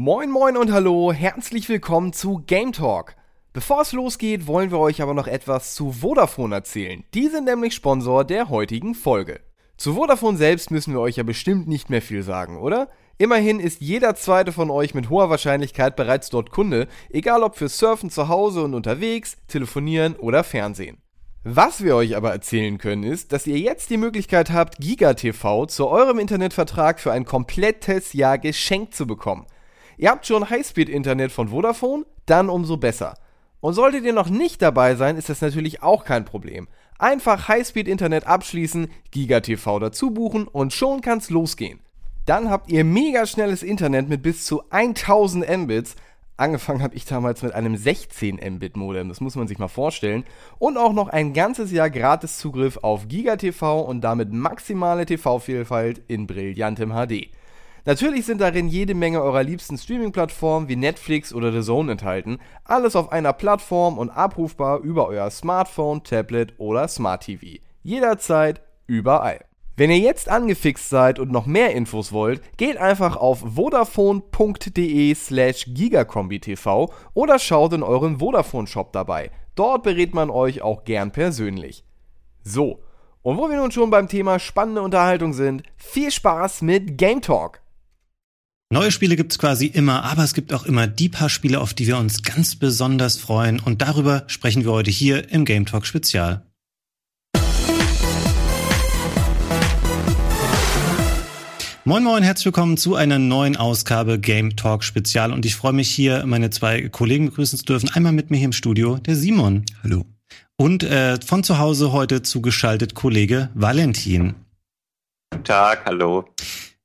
Moin moin und hallo, herzlich willkommen zu Game Talk. Bevor es losgeht, wollen wir euch aber noch etwas zu Vodafone erzählen. Die sind nämlich Sponsor der heutigen Folge. Zu Vodafone selbst müssen wir euch ja bestimmt nicht mehr viel sagen, oder? Immerhin ist jeder zweite von euch mit hoher Wahrscheinlichkeit bereits dort Kunde, egal ob für Surfen zu Hause und unterwegs, Telefonieren oder Fernsehen. Was wir euch aber erzählen können, ist, dass ihr jetzt die Möglichkeit habt, GigaTV zu eurem Internetvertrag für ein komplettes Jahr geschenkt zu bekommen. Ihr habt schon Highspeed-Internet von Vodafone? Dann umso besser. Und solltet ihr noch nicht dabei sein, ist das natürlich auch kein Problem. Einfach Highspeed-Internet abschließen, GigaTV dazu buchen und schon kann's losgehen. Dann habt ihr mega schnelles Internet mit bis zu 1000 Mbits. Angefangen habe ich damals mit einem 16 Mbit Modem, das muss man sich mal vorstellen. Und auch noch ein ganzes Jahr gratis Zugriff auf GigaTV und damit maximale TV-Vielfalt in brillantem HD. Natürlich sind darin jede Menge eurer liebsten Streaming-Plattformen wie Netflix oder The Zone enthalten. Alles auf einer Plattform und abrufbar über euer Smartphone, Tablet oder Smart TV. Jederzeit, überall. Wenn ihr jetzt angefixt seid und noch mehr Infos wollt, geht einfach auf vodafone.de slash gigakombi-tv oder schaut in euren Vodafone-Shop dabei. Dort berät man euch auch gern persönlich. So, und wo wir nun schon beim Thema spannende Unterhaltung sind, viel Spaß mit Game Talk! Neue Spiele gibt's quasi immer, aber es gibt auch immer die paar Spiele, auf die wir uns ganz besonders freuen. Und darüber sprechen wir heute hier im Game Talk Spezial. Moin Moin, herzlich willkommen zu einer neuen Ausgabe Game Talk Spezial. Und ich freue mich hier, meine zwei Kollegen begrüßen zu dürfen. Einmal mit mir hier im Studio, der Simon. Hallo. Und äh, von zu Hause heute zugeschaltet Kollege Valentin. Guten Tag, hallo.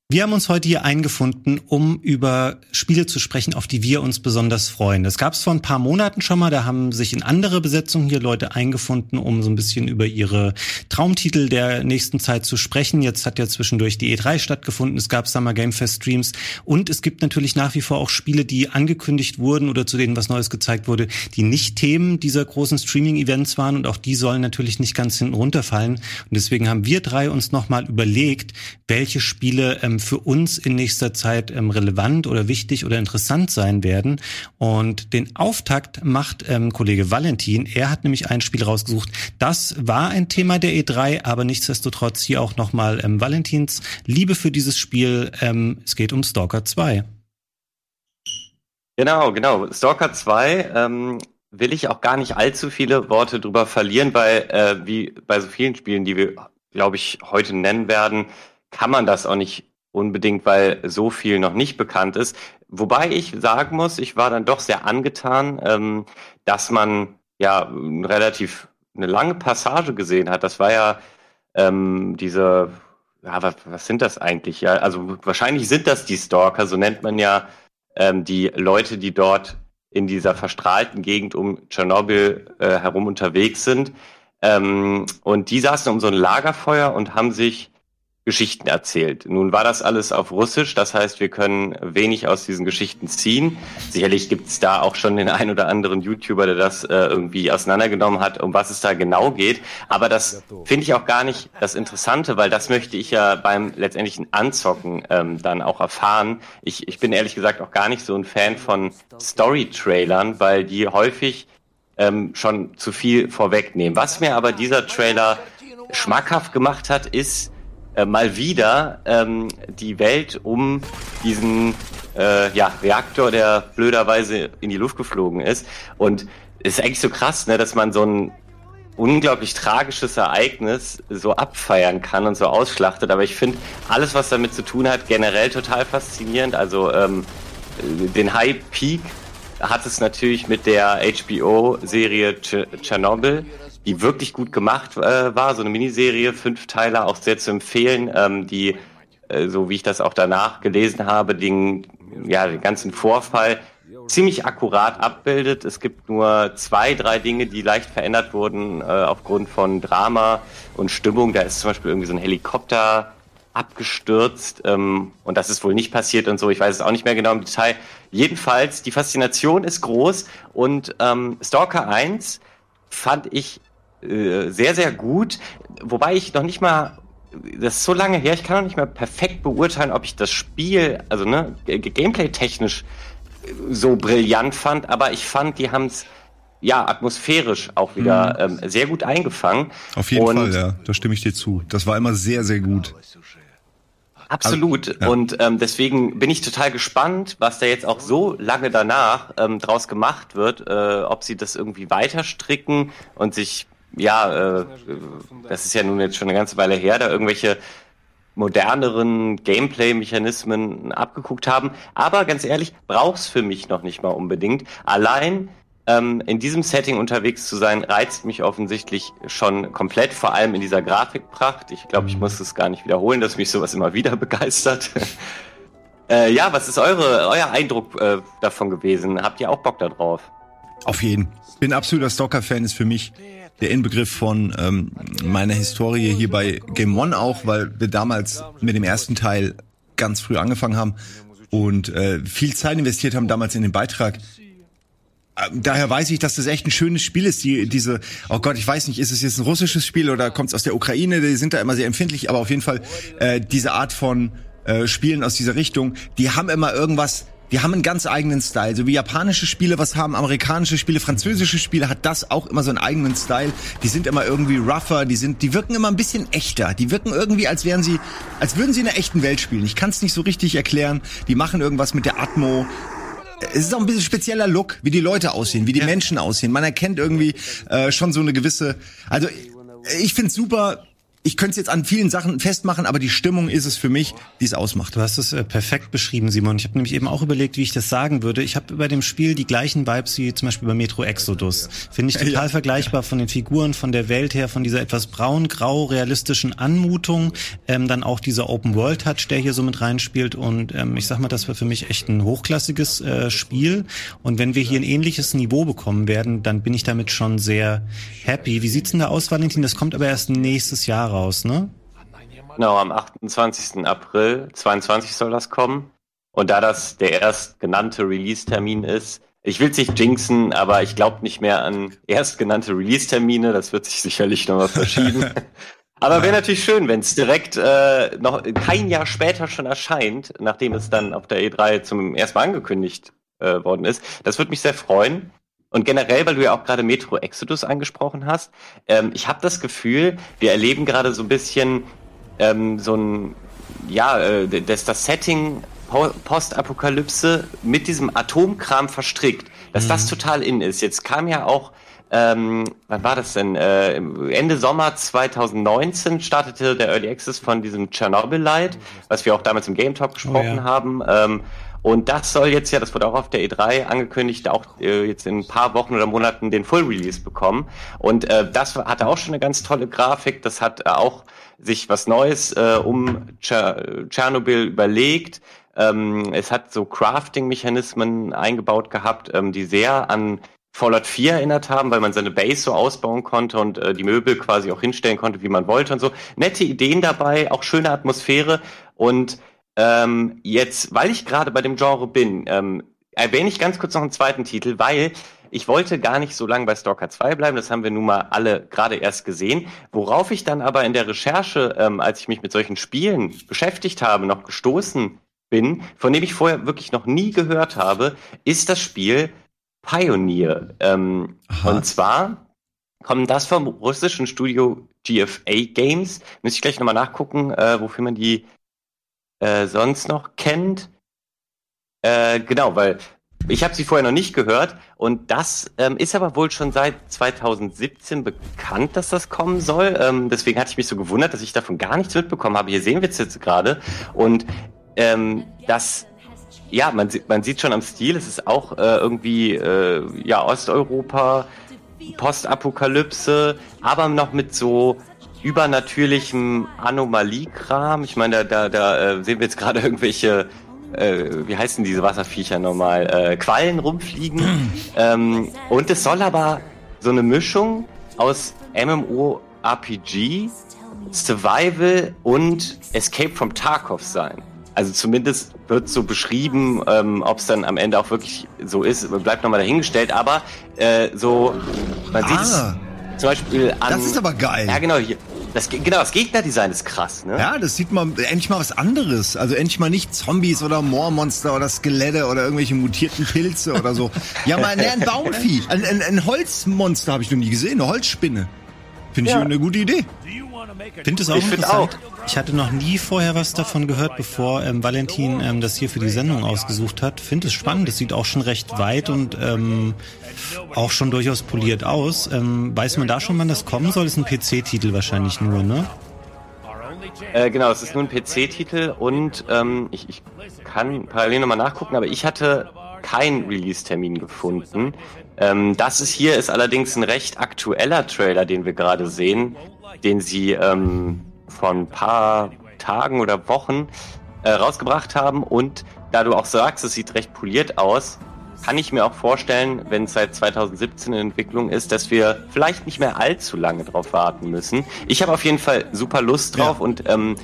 Wir haben uns heute hier eingefunden, um über Spiele zu sprechen, auf die wir uns besonders freuen. Das gab es vor ein paar Monaten schon mal, da haben sich in andere Besetzungen hier Leute eingefunden, um so ein bisschen über ihre Traumtitel der nächsten Zeit zu sprechen. Jetzt hat ja zwischendurch die E3 stattgefunden, es gab Summer Game Fest Streams und es gibt natürlich nach wie vor auch Spiele, die angekündigt wurden oder zu denen was Neues gezeigt wurde, die nicht Themen dieser großen Streaming-Events waren und auch die sollen natürlich nicht ganz hinten runterfallen. Und deswegen haben wir drei uns nochmal überlegt, welche Spiele ähm, für uns in nächster Zeit ähm, relevant oder wichtig oder interessant sein werden. Und den Auftakt macht ähm, Kollege Valentin. Er hat nämlich ein Spiel rausgesucht. Das war ein Thema der E3, aber nichtsdestotrotz hier auch nochmal ähm, Valentins Liebe für dieses Spiel. Ähm, es geht um Stalker 2. Genau, genau. Stalker 2 ähm, will ich auch gar nicht allzu viele Worte drüber verlieren, weil äh, wie bei so vielen Spielen, die wir, glaube ich, heute nennen werden, kann man das auch nicht unbedingt, weil so viel noch nicht bekannt ist. Wobei ich sagen muss, ich war dann doch sehr angetan, ähm, dass man ja relativ eine lange Passage gesehen hat. Das war ja ähm, diese, ja, was, was sind das eigentlich? Ja, also wahrscheinlich sind das die Stalker, so nennt man ja ähm, die Leute, die dort in dieser verstrahlten Gegend um Tschernobyl äh, herum unterwegs sind. Ähm, und die saßen um so ein Lagerfeuer und haben sich Geschichten erzählt. Nun war das alles auf Russisch, das heißt, wir können wenig aus diesen Geschichten ziehen. Sicherlich gibt es da auch schon den ein oder anderen YouTuber, der das äh, irgendwie auseinandergenommen hat, um was es da genau geht. Aber das finde ich auch gar nicht das Interessante, weil das möchte ich ja beim letztendlichen Anzocken ähm, dann auch erfahren. Ich, ich bin ehrlich gesagt auch gar nicht so ein Fan von Story-Trailern, weil die häufig ähm, schon zu viel vorwegnehmen. Was mir aber dieser Trailer schmackhaft gemacht hat, ist, äh, mal wieder ähm, die Welt um diesen äh, ja, Reaktor, der blöderweise in die Luft geflogen ist. Und es ist eigentlich so krass, ne, dass man so ein unglaublich tragisches Ereignis so abfeiern kann und so ausschlachtet. Aber ich finde alles, was damit zu tun hat, generell total faszinierend. Also ähm, den High Peak hat es natürlich mit der HBO-Serie Chernobyl die wirklich gut gemacht äh, war. So eine Miniserie, fünf Teile, auch sehr zu empfehlen, ähm, die, äh, so wie ich das auch danach gelesen habe, den, ja, den ganzen Vorfall ziemlich akkurat abbildet. Es gibt nur zwei, drei Dinge, die leicht verändert wurden äh, aufgrund von Drama und Stimmung. Da ist zum Beispiel irgendwie so ein Helikopter abgestürzt ähm, und das ist wohl nicht passiert und so. Ich weiß es auch nicht mehr genau im Detail. Jedenfalls, die Faszination ist groß und ähm, Stalker 1 fand ich äh, sehr, sehr gut. Wobei ich noch nicht mal das ist so lange her, ich kann noch nicht mehr perfekt beurteilen, ob ich das Spiel, also ne, gameplay-technisch so brillant fand, aber ich fand, die haben es ja atmosphärisch auch wieder mhm. ähm, sehr gut eingefangen. Auf jeden Und Fall, ja, da stimme ich dir zu. Das war immer sehr, sehr gut. Absolut. Ja. Und ähm, deswegen bin ich total gespannt, was da jetzt auch so lange danach ähm, draus gemacht wird, äh, ob sie das irgendwie weiter stricken und sich, ja, äh, das ist ja nun jetzt schon eine ganze Weile her, da irgendwelche moderneren Gameplay-Mechanismen abgeguckt haben. Aber ganz ehrlich, brauch's für mich noch nicht mal unbedingt. Allein ähm, in diesem Setting unterwegs zu sein, reizt mich offensichtlich schon komplett, vor allem in dieser Grafikpracht. Ich glaube, ich mhm. muss es gar nicht wiederholen, dass mich sowas immer wieder begeistert. äh, ja, was ist eure, euer Eindruck äh, davon gewesen? Habt ihr auch Bock darauf? Auf jeden. Bin absoluter Stalker-Fan, ist für mich der Inbegriff von ähm, meiner Historie hier bei Game One auch, weil wir damals mit dem ersten Teil ganz früh angefangen haben und äh, viel Zeit investiert haben damals in den Beitrag daher weiß ich, dass das echt ein schönes Spiel ist. Die, diese, oh Gott, ich weiß nicht, ist es jetzt ein russisches Spiel oder kommt es aus der Ukraine? Die sind da immer sehr empfindlich, aber auf jeden Fall äh, diese Art von äh, Spielen aus dieser Richtung, die haben immer irgendwas. Die haben einen ganz eigenen Style. So wie japanische Spiele was haben, amerikanische Spiele, französische Spiele hat das auch immer so einen eigenen Style. Die sind immer irgendwie rougher, die sind, die wirken immer ein bisschen echter. Die wirken irgendwie, als wären sie, als würden sie in der echten Welt spielen. Ich kann es nicht so richtig erklären. Die machen irgendwas mit der Atmo es ist auch ein bisschen spezieller Look, wie die Leute aussehen, wie die ja. Menschen aussehen. Man erkennt irgendwie äh, schon so eine gewisse. Also ich find's super ich könnte es jetzt an vielen Sachen festmachen, aber die Stimmung ist es für mich, die es ausmacht. Du hast es äh, perfekt beschrieben, Simon. Ich habe nämlich eben auch überlegt, wie ich das sagen würde. Ich habe bei dem Spiel die gleichen Vibes wie zum Beispiel bei Metro Exodus. Finde ich total ja. vergleichbar von den Figuren, von der Welt her, von dieser etwas braun-grau realistischen Anmutung. Ähm, dann auch dieser Open-World-Touch, der hier so mit reinspielt. Und ähm, ich sag mal, das war für mich echt ein hochklassiges äh, Spiel. Und wenn wir hier ein ähnliches Niveau bekommen werden, dann bin ich damit schon sehr happy. Wie sieht's denn da aus, Valentin? Das kommt aber erst nächstes Jahr raus, ne? Genau, am 28. April 22 soll das kommen. Und da das der erst genannte Release-Termin ist, ich will es nicht jinxen, aber ich glaube nicht mehr an erst genannte Release-Termine. Das wird sich sicherlich nochmal verschieben. aber wäre natürlich schön, wenn es direkt äh, noch kein Jahr später schon erscheint, nachdem es dann auf der E3 zum ersten Mal angekündigt äh, worden ist. Das würde mich sehr freuen. Und generell, weil du ja auch gerade Metro Exodus angesprochen hast, ähm, ich habe das Gefühl, wir erleben gerade so ein bisschen ähm, so ein, ja, äh, dass das Setting Postapokalypse mit diesem Atomkram verstrickt, dass mhm. das total in ist. Jetzt kam ja auch ähm, wann war das denn? Äh, Ende Sommer 2019 startete der Early Access von diesem Chernobyl Light, was wir auch damals im Game Talk gesprochen oh, ja. haben. Ähm, und das soll jetzt ja, das wurde auch auf der E3 angekündigt, auch äh, jetzt in ein paar Wochen oder Monaten den Full Release bekommen. Und äh, das hatte auch schon eine ganz tolle Grafik. Das hat äh, auch sich was Neues äh, um Tschernobyl überlegt. Ähm, es hat so Crafting-Mechanismen eingebaut gehabt, ähm, die sehr an Fallout 4 erinnert haben, weil man seine Base so ausbauen konnte und äh, die Möbel quasi auch hinstellen konnte, wie man wollte und so. Nette Ideen dabei, auch schöne Atmosphäre und ähm, jetzt, weil ich gerade bei dem Genre bin, ähm, erwähne ich ganz kurz noch einen zweiten Titel, weil ich wollte gar nicht so lange bei Stalker 2 bleiben, das haben wir nun mal alle gerade erst gesehen. Worauf ich dann aber in der Recherche, ähm, als ich mich mit solchen Spielen beschäftigt habe, noch gestoßen bin, von dem ich vorher wirklich noch nie gehört habe, ist das Spiel Pioneer. Ähm, und zwar kommt das vom russischen Studio GFA Games. Müsste ich gleich nochmal nachgucken, äh, wofür man die äh, sonst noch kennt. Äh, genau, weil ich habe sie vorher noch nicht gehört und das ähm, ist aber wohl schon seit 2017 bekannt, dass das kommen soll. Ähm, deswegen hatte ich mich so gewundert, dass ich davon gar nichts mitbekommen habe. Hier sehen wir es jetzt gerade und ähm, das ja, man, man sieht schon am Stil, es ist auch äh, irgendwie äh, ja Osteuropa, Postapokalypse, aber noch mit so übernatürlichem Anomaliekram. Ich meine, da, da, da äh, sehen wir jetzt gerade irgendwelche, äh, wie heißen diese Wasserviecher nochmal, äh, Quallen rumfliegen. ähm, und es soll aber so eine Mischung aus MMORPG, Survival und Escape from Tarkov sein. Also zumindest wird so beschrieben, ähm, ob es dann am Ende auch wirklich so ist, bleibt nochmal dahingestellt, aber äh, so, man ah. sieht es zum Beispiel an. Das ist aber geil. Ja, genau, hier, Das, genau, das Gegnerdesign ist krass, ne? Ja, das sieht man endlich mal was anderes. Also endlich mal nicht Zombies oder Moormonster oder Skelette oder irgendwelche mutierten Pilze oder so. Ja, mal ne, ein Baumvieh. Ein, ein, ein Holzmonster habe ich noch nie gesehen, eine Holzspinne. Finde ich Ja. eine gute Idee. Finde es auch Ich interessant. Ich hatte noch nie vorher was davon gehört, bevor ähm, Valentin ähm, das hier für die Sendung ausgesucht hat. Finde es spannend. Es sieht auch schon recht weit und ähm, auch schon durchaus poliert aus. Ähm, weiß man da schon, wann das kommen soll? Ist ein PC-Titel wahrscheinlich nur, ne? Äh, genau, es ist nur ein PC-Titel und ähm, ich, ich kann parallel nochmal nachgucken, aber ich hatte keinen Release-Termin gefunden. Ähm, das ist hier ist allerdings ein recht aktueller Trailer, den wir gerade sehen, den sie ähm, vor ein paar Tagen oder Wochen äh, rausgebracht haben und da du auch sagst, es sieht recht poliert aus, kann ich mir auch vorstellen, wenn es seit 2017 in Entwicklung ist, dass wir vielleicht nicht mehr allzu lange drauf warten müssen. Ich habe auf jeden Fall super Lust drauf Ja. und ähm,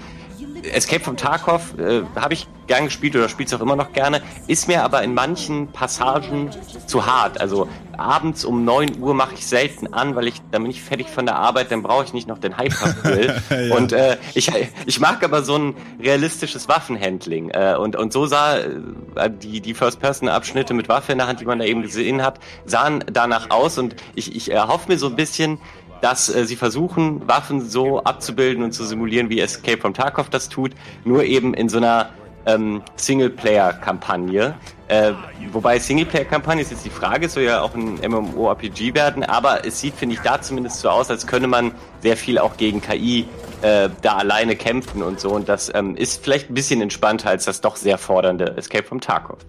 Escape from Tarkov äh, habe ich gern gespielt oder spiele es auch immer noch gerne, ist mir aber in manchen Passagen zu hart. Also abends um 9 Uhr mache ich selten an, weil ich dann bin ich fertig von der Arbeit, dann brauche ich nicht noch den Hyper-Grill. Ja. Und äh, ich, ich mag aber so ein realistisches Waffenhandling. Äh, und, und so sah äh, die, die First-Person-Abschnitte mit Waffe in der Hand, die man da eben gesehen hat, sahen danach aus. Und ich, ich erhoffe mir so ein bisschen, dass äh, sie versuchen, Waffen so abzubilden und zu simulieren, wie Escape from Tarkov das tut, nur eben in so einer ähm, Singleplayer-Kampagne. Äh, wobei Singleplayer-Kampagne ist jetzt die Frage, es soll ja auch ein MMORPG werden, aber es sieht, finde ich, da zumindest so aus, als könne man sehr viel auch gegen KI äh, da alleine kämpfen und so. Und das ähm, ist vielleicht ein bisschen entspannter als das doch sehr fordernde Escape from Tarkov.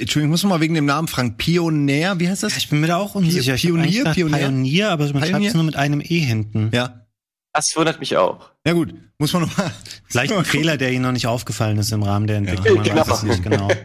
Entschuldigung, ich muss mal wegen dem Namen Frank Pionär, wie heißt das? Ich bin mir da auch unsicher. Pionier, Pionier? Pionier, aber man schreibt es nur mit einem E hinten. Ja. Das wundert mich auch. Na gut, muss man noch mal. Vielleicht ein Fehler, der Ihnen noch nicht aufgefallen ist im Rahmen der Entwicklung. Man genau. weiß es nicht genau.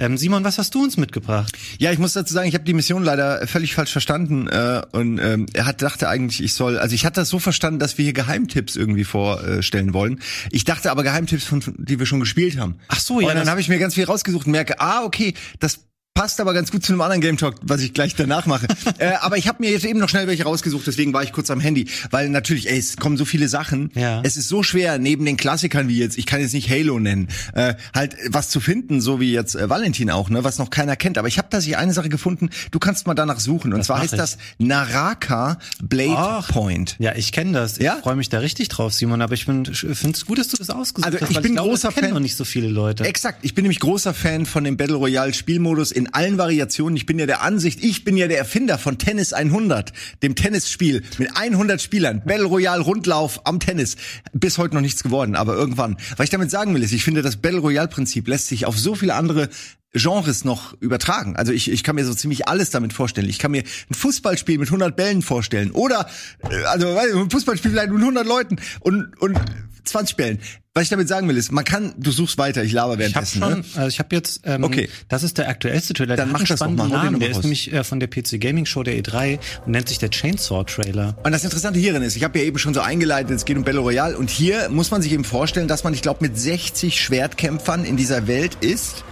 Ähm, Simon, was hast du uns mitgebracht? Ja, ich muss dazu sagen, ich habe die Mission leider völlig falsch verstanden äh, und ähm, er hat dachte eigentlich, ich soll, also ich hatte das so verstanden, dass wir hier Geheimtipps irgendwie vorstellen wollen. Ich dachte aber Geheimtipps, von, die wir schon gespielt haben. Ach so, ja, Und dann habe ich mir ganz viel rausgesucht und merke, ah, okay, das passt aber ganz gut zu einem anderen Game Talk, was ich gleich danach mache. äh, aber ich habe mir jetzt eben noch schnell welche rausgesucht, deswegen war ich kurz am Handy, weil natürlich, ey, es kommen so viele Sachen. Ja. Es ist so schwer neben den Klassikern wie jetzt, ich kann jetzt nicht Halo nennen, äh, halt was zu finden, so wie jetzt äh, Valentin auch, ne, was noch keiner kennt. Aber ich habe tatsächlich eine Sache gefunden. Du kannst mal danach suchen. Und Das zwar heißt ich. das Naraka Blade Ach. Point. Ja, ich kenne das. Ich Ja? freue mich da richtig drauf, Simon. Aber ich finde es gut, dass du das ausgesucht Also, hast. ich bin glaube, großer das kennen Fan- noch nicht so viele Leute. Exakt. Ich bin nämlich großer Fan von dem Battle Royale Spielmodus in allen Variationen. Ich bin ja der Ansicht, ich bin ja der Erfinder von Tennis 100, dem Tennisspiel mit 100 Spielern. Battle Royale Rundlauf am Tennis. Bis heute noch nichts geworden, aber irgendwann. Was ich damit sagen will, ist, ich finde, das Battle Royale Prinzip lässt sich auf so viele andere Genres noch übertragen. Also ich, ich kann mir so ziemlich alles damit vorstellen. Ich kann mir ein Fußballspiel mit 100 Bällen vorstellen oder äh, also ein Fußballspiel vielleicht mit 100 Leuten und und 20 Bällen. Was ich damit sagen will ist, man kann, du suchst weiter, ich laber Ich habe währenddessen. schon, ne? also ich habe jetzt, ähm, Okay. das ist der aktuellste Trailer. Dann der mach hat einen das spannenden mal, Namen. Der mal ist raus. nämlich äh, von der PC Gaming Show der E3 und nennt sich der Chainsaw Trailer. Und das Interessante hierin ist, ich habe ja eben schon so eingeleitet, es geht um Battle Royale und hier muss man sich eben vorstellen, dass man, ich glaube, mit 60 Schwertkämpfern in dieser Welt ist.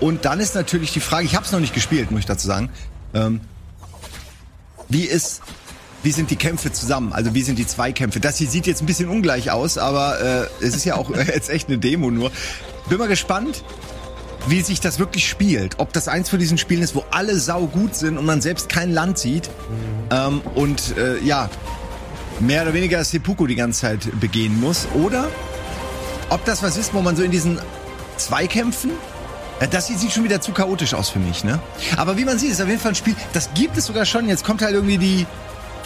Und dann ist natürlich die Frage, ich habe es noch nicht gespielt, muss ich dazu sagen, ähm, wie ist, wie sind die Kämpfe zusammen? Also wie sind die Zweikämpfe? Das hier sieht jetzt ein bisschen ungleich aus, aber äh, es ist ja auch jetzt echt eine Demo nur. Bin mal gespannt, wie sich das wirklich spielt. Ob das eins von diesen Spielen ist, wo alle sau gut sind und man selbst kein Land sieht. Ähm, und äh, ja, mehr oder weniger Seppuku die ganze Zeit begehen muss. Oder ob das was ist, wo man so in diesen Zweikämpfen. Ja, das hier sieht schon wieder zu chaotisch aus für mich, ne? Aber wie man sieht, ist auf jeden Fall ein Spiel, das gibt es sogar schon. Jetzt kommt halt irgendwie die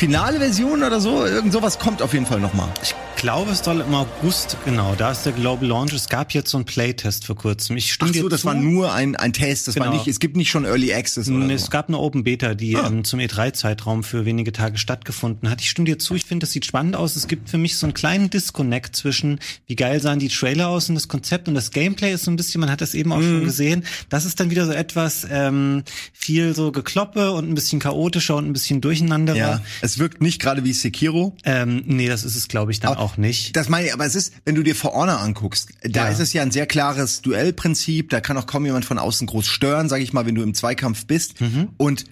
finale Version oder so. Irgend sowas kommt auf jeden Fall nochmal. Ich glaube, es soll im August, genau, da ist der Global Launch. Es gab jetzt so einen Playtest vor kurzem. Ich stimme Ach so, das zu. war nur ein, ein Test. Das war Genau. nicht, es gibt nicht schon Early Access oder Nee, so. Es gab eine Open Beta, die Ah. ähm, zum E3-Zeitraum für wenige Tage stattgefunden hat. Ich stimme dir zu, ich finde, das sieht spannend aus. Es gibt für mich so einen kleinen Disconnect zwischen, wie geil sahen die Trailer aus und das Konzept und das Gameplay ist so ein bisschen, man hat das eben auch Mhm. schon gesehen. Das ist dann wieder so etwas ähm, viel so Gekloppe und ein bisschen chaotischer und ein bisschen durcheinanderer. Ja, es wirkt nicht gerade wie Sekiro. Ähm, nee, das ist es, glaube ich, dann Aber auch nicht. Das meine ich, aber es ist, wenn du dir For Honor anguckst, da Ja. ist es ja ein sehr klares Duellprinzip, da kann auch kaum jemand von außen groß stören, sag ich mal, wenn du im Zweikampf bist. Mhm. Und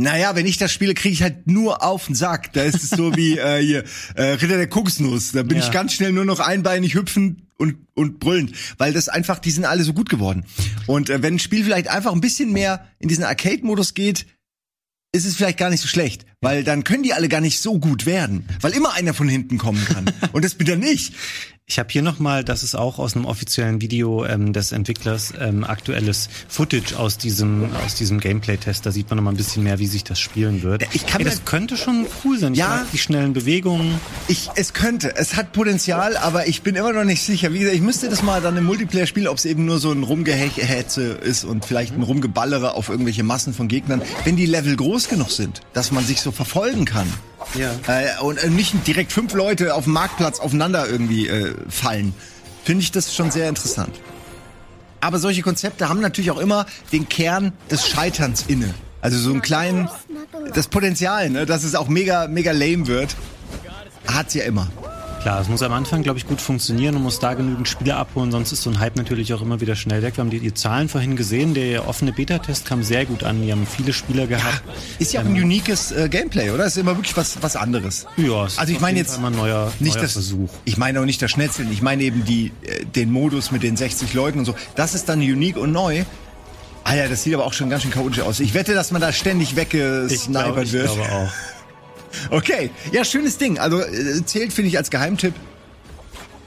Naja, wenn ich das spiele, kriege ich halt nur auf den Sack. Da ist es so wie äh, hier, äh, Ritter der Kokosnuss. Da bin Ja. ich ganz schnell nur noch einbeinig hüpfen und, und brüllend. Weil das einfach, die sind alle so gut geworden. Und äh, wenn ein Spiel vielleicht einfach ein bisschen mehr in diesen Arcade-Modus geht, ist es vielleicht gar nicht so schlecht. Weil dann können die alle gar nicht so gut werden. Weil immer einer von hinten kommen kann. und das bin dann ich. Ich habe hier nochmal, das ist auch aus einem offiziellen Video ähm, des Entwicklers, ähm, aktuelles Footage aus diesem aus diesem Gameplay-Test. Da sieht man nochmal ein bisschen mehr, wie sich das spielen wird. Ich kann Ey, das könnte schon cool sein. Ich Ja. die schnellen Bewegungen. Ich, es könnte, es hat Potenzial, aber ich bin immer noch nicht sicher. Wie gesagt, ich müsste das mal dann im Multiplayer spielen, ob es eben nur so ein Rumgehetze ist und vielleicht ein Rumgeballere auf irgendwelche Massen von Gegnern, wenn die Level groß genug sind, dass man sich so verfolgen kann. Ja. Äh, und äh, nicht direkt fünf Leute auf dem Marktplatz aufeinander irgendwie äh, fallen. Finde ich das schon sehr interessant. Aber solche Konzepte haben natürlich auch immer den Kern des Scheiterns inne. Also so einen kleinen, das Potenzial, ne, dass es auch mega, mega lame wird, hat's ja immer. Klar, es muss am Anfang, glaube ich, gut funktionieren und muss da genügend Spieler abholen, sonst ist so ein Hype natürlich auch immer wieder schnell weg. Wir haben die, die Zahlen vorhin gesehen, der offene Beta-Test kam sehr gut an. Die haben viele Spieler gehabt. Ist ja auch ein uniques äh, Gameplay, oder? Ist immer wirklich was, was anderes. Ja, es Also ist ich meine jetzt ein neuer, nicht neuer das Versuch. Ich meine auch nicht das Schnetzeln. Ich meine eben die, äh, den Modus mit den 60 Leuten und so. Das ist dann unique und neu. Ah ja, das sieht aber auch schon ganz schön chaotisch aus. Ich wette, dass man da ständig Ich weggesnipert glaube, ich wird. glaube auch. Okay, ja, schönes Ding. Also äh, zählt, finde ich, als Geheimtipp.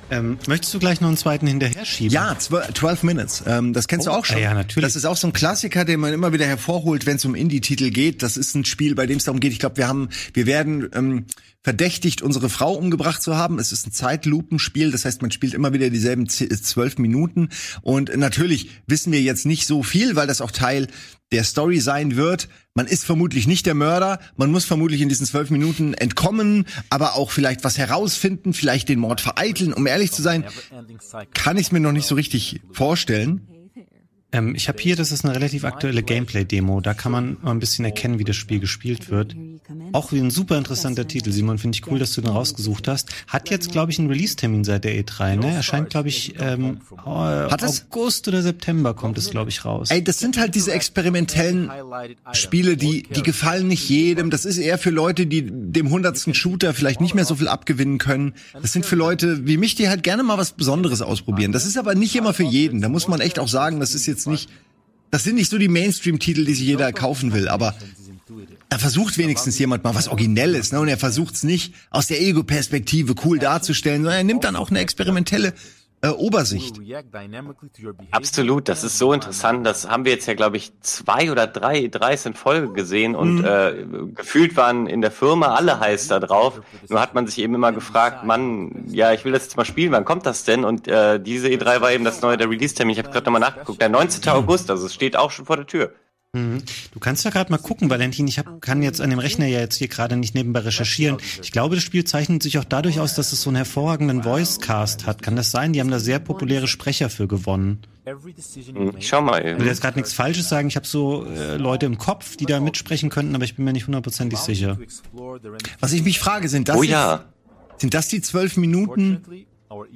Ähm, möchtest du gleich noch einen zweiten hinterher schieben? Ja, 12, 12 Minutes. Ähm, das kennst Oh, du auch schon. ja, natürlich. Das ist auch so ein Klassiker, den man immer wieder hervorholt, wenn es um Indie-Titel geht. Das ist ein Spiel, bei dem es darum geht. Ich glaube, wir haben, wir werden ähm, verdächtigt, unsere Frau umgebracht zu haben. Es ist ein Zeitlupenspiel. Das heißt, man spielt immer wieder dieselben äh, zwölf Minuten. Und natürlich wissen wir jetzt nicht so viel, weil das auch Teil der Story sein wird. Man ist vermutlich nicht der Mörder. Man muss vermutlich in diesen zwölf Minuten entkommen, aber auch vielleicht was herausfinden, vielleicht den Mord vereiteln. Um ehrlich zu sein, kann ich es mir noch nicht so richtig vorstellen. Ähm, ich habe hier, das ist eine relativ aktuelle Gameplay-Demo. Da kann man mal ein bisschen erkennen, wie das Spiel gespielt wird. Auch wie ein super interessanter Titel. Simon, finde ich cool, dass du den rausgesucht hast. Hat jetzt, glaube ich, einen Release-Termin seit der E3, ne? Erscheint, glaube ich, ähm, äh? August oder September kommt es, glaube ich, raus. Ey, das sind halt diese experimentellen Spiele, die, die gefallen nicht jedem. Das ist eher für Leute, die dem hundertsten Shooter vielleicht nicht mehr so viel abgewinnen können. Das sind für Leute wie mich, die halt gerne mal was Besonderes ausprobieren. Das ist aber nicht immer für jeden. Da muss man echt auch sagen, das ist jetzt nicht, das sind nicht so die Mainstream-Titel, die sich jeder kaufen will, aber da versucht wenigstens jemand mal was Originelles, ne? Und er versucht es nicht aus der Ego-Perspektive cool darzustellen, sondern er nimmt dann auch eine experimentelle äh, Obersicht. Absolut, das ist so interessant. Das haben wir jetzt ja, glaube ich, zwei oder drei Dreis in Folge gesehen und äh, gefühlt waren in der Firma alle heiß da drauf. Nur hat man sich eben immer gefragt, Mann, ja, ich will das jetzt mal spielen, wann kommt das denn? Und äh, diese E3 war eben das neue der Release-Termin. Ich habe gerade nochmal nachgeguckt, der 19. August, also es steht auch schon vor der Tür. Mhm. Du kannst ja gerade mal gucken, Valentin. Ich hab, kann jetzt an dem Rechner ja jetzt hier gerade nicht nebenbei recherchieren. Ich glaube, das Spiel zeichnet sich auch dadurch aus, dass es so einen hervorragenden Voice-Cast hat. Kann das sein? Die haben da sehr populäre Sprecher für gewonnen. Hm, Ich schau mal Ich will eben. jetzt gerade nichts Falsches sagen. Ich habe so äh, Leute im Kopf, die da mitsprechen könnten, aber ich bin mir nicht hundertprozentig sicher. Was ich mich frage, sind das, Oh jetzt- ja, sind das die zwölf Minuten?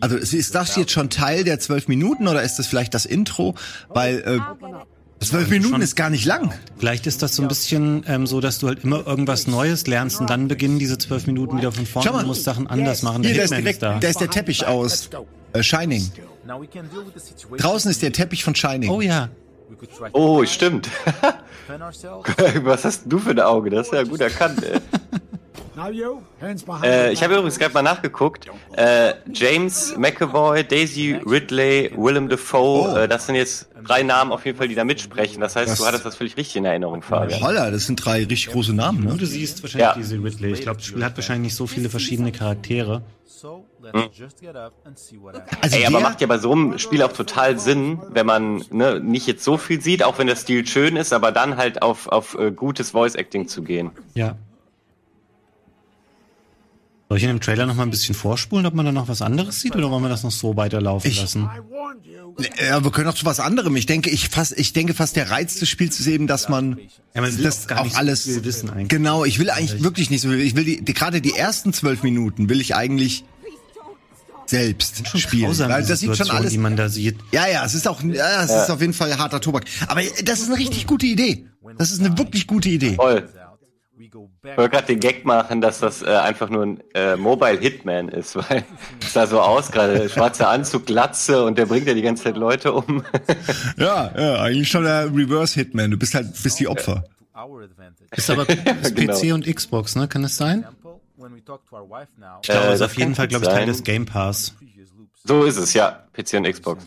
Also ist ist das jetzt schon Teil der zwölf Minuten oder ist das vielleicht das Intro? Weil äh, zwölf Minuten ist gar nicht lang. Vielleicht ist das so ein bisschen ähm, so, dass du halt immer irgendwas Neues lernst und dann beginnen diese zwölf Minuten wieder von vorne Schau mal. und musst Sachen anders machen. Hier, Der da ist, direkt, ist da. da ist der Teppich aus äh, Shining. Draußen ist der Teppich von Shining. Oh ja. oh, stimmt. Was hast denn du für ein Auge? Das ist ja gut erkannt, ey. Äh, ich habe übrigens gerade mal nachgeguckt. Äh, James McAvoy, Daisy Ridley, Willem Dafoe, Oh. äh, das sind jetzt drei Namen auf jeden Fall, die da mitsprechen. Das heißt, Das- du hattest das völlig richtig in Erinnerung, Fabian. Holla, das sind drei richtig große Namen, ne? du siehst wahrscheinlich Ja. diese Ridley. Ich glaube, das Spiel hat wahrscheinlich nicht so viele verschiedene Charaktere. Also Ey, aber macht ja bei so einem Spiel auch total Sinn, wenn man ne, nicht jetzt so viel sieht, auch wenn der Stil schön ist, aber dann halt auf, auf äh, gutes Voice-Acting zu gehen. Ja. Soll ich in dem Trailer noch mal ein bisschen vorspulen, ob man da noch was anderes sieht oder wollen wir das noch so weiterlaufen Ich- lassen? Ja, wir können auch zu was anderem. Ich denke, ich fast, ich denke fast der Reiz des Spiels ist eben, dass man Ja, man will das auch gar auch nicht so alles viel wissen eigentlich. Genau, ich will eigentlich wirklich nicht so viel. Ich will die, die gerade die ersten zwölf Minuten will ich eigentlich selbst Schon spielen, grausam, weil die das sieht schon alles. die man da sieht. Ja, ja, es ist auch, ja, es ist auf jeden Fall harter Tobak. Aber das ist eine richtig gute Idee. Das ist eine wirklich gute Idee. Voll. Ich wollte gerade den Gag machen, dass das äh, einfach nur ein äh, Mobile Hitman ist, weil es sah so aus gerade. Schwarzer Anzug, Glatze und der bringt ja die ganze Zeit Leute um. ja, ja, eigentlich schon der Reverse Hitman. Du bist halt, bist die Opfer. Ist aber ist Genau. PC und Xbox, ne? Kann das sein? Ich glaube, Äh, ist das auf jeden Fall, glaube ich, Teil des Game Pass. So ist es, ja. PC und Xbox.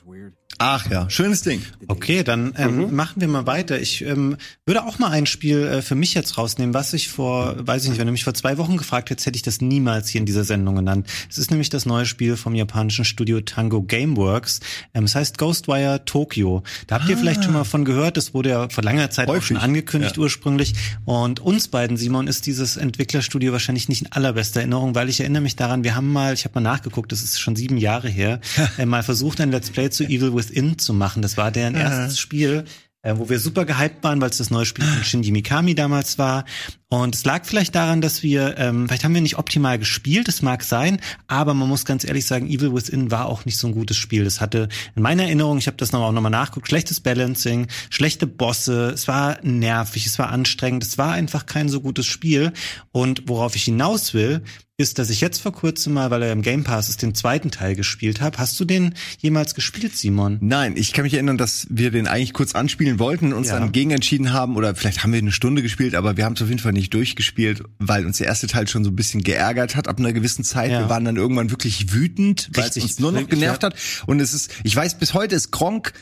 Ach ja, schönes Ding. Okay, dann ähm, machen wir mal weiter. Ich ähm, würde auch mal ein Spiel äh, für mich jetzt rausnehmen, was ich vor, weiß ich nicht, wenn du mich vor zwei Wochen gefragt hättest, hätte ich das niemals hier in dieser Sendung genannt. Es ist nämlich das neue Spiel vom japanischen Studio Tango Gameworks. Ähm, es heißt Ghostwire Tokyo. Da habt ihr vielleicht schon mal von gehört. Das wurde ja vor langer Zeit auch Häufig, schon angekündigt ja. ursprünglich. Und uns beiden, Simon, ist dieses Entwicklerstudio wahrscheinlich nicht in allerbester Erinnerung, weil ich erinnere mich daran, wir haben mal, ich habe mal nachgeguckt, das ist schon sieben Jahre her, äh, mal versucht, ein Let's Play zu Evil Within zu machen. Das war deren erstes Spiel, äh, wo wir super gehypt waren, weil es das neue Spiel von Shinji Mikami damals war. Und es lag vielleicht daran, dass wir, ähm, vielleicht haben wir nicht optimal gespielt, das mag sein, aber man muss ganz ehrlich sagen, Evil Within war auch nicht so ein gutes Spiel. Das hatte in meiner Erinnerung, ich habe das noch auch nochmal nachgeguckt, schlechtes Balancing, schlechte Bosse, es war nervig, es war anstrengend, es war einfach kein so gutes Spiel. Und worauf ich hinaus will, ist, dass ich jetzt vor kurzem mal, weil er im Game Pass ist, den zweiten Teil gespielt habe. Hast du den jemals gespielt, Simon? Nein, ich kann mich erinnern, dass wir den eigentlich kurz anspielen wollten, uns Ja. dann gegen entschieden haben oder vielleicht haben wir eine Stunde gespielt, aber wir haben es auf jeden Fall nicht durchgespielt, weil uns der erste Teil schon so ein bisschen geärgert hat ab einer gewissen Zeit. Ja. Wir waren dann irgendwann wirklich wütend, weil es uns nur noch genervt hat. Und es ist, ich weiß, bis heute ist Gronk,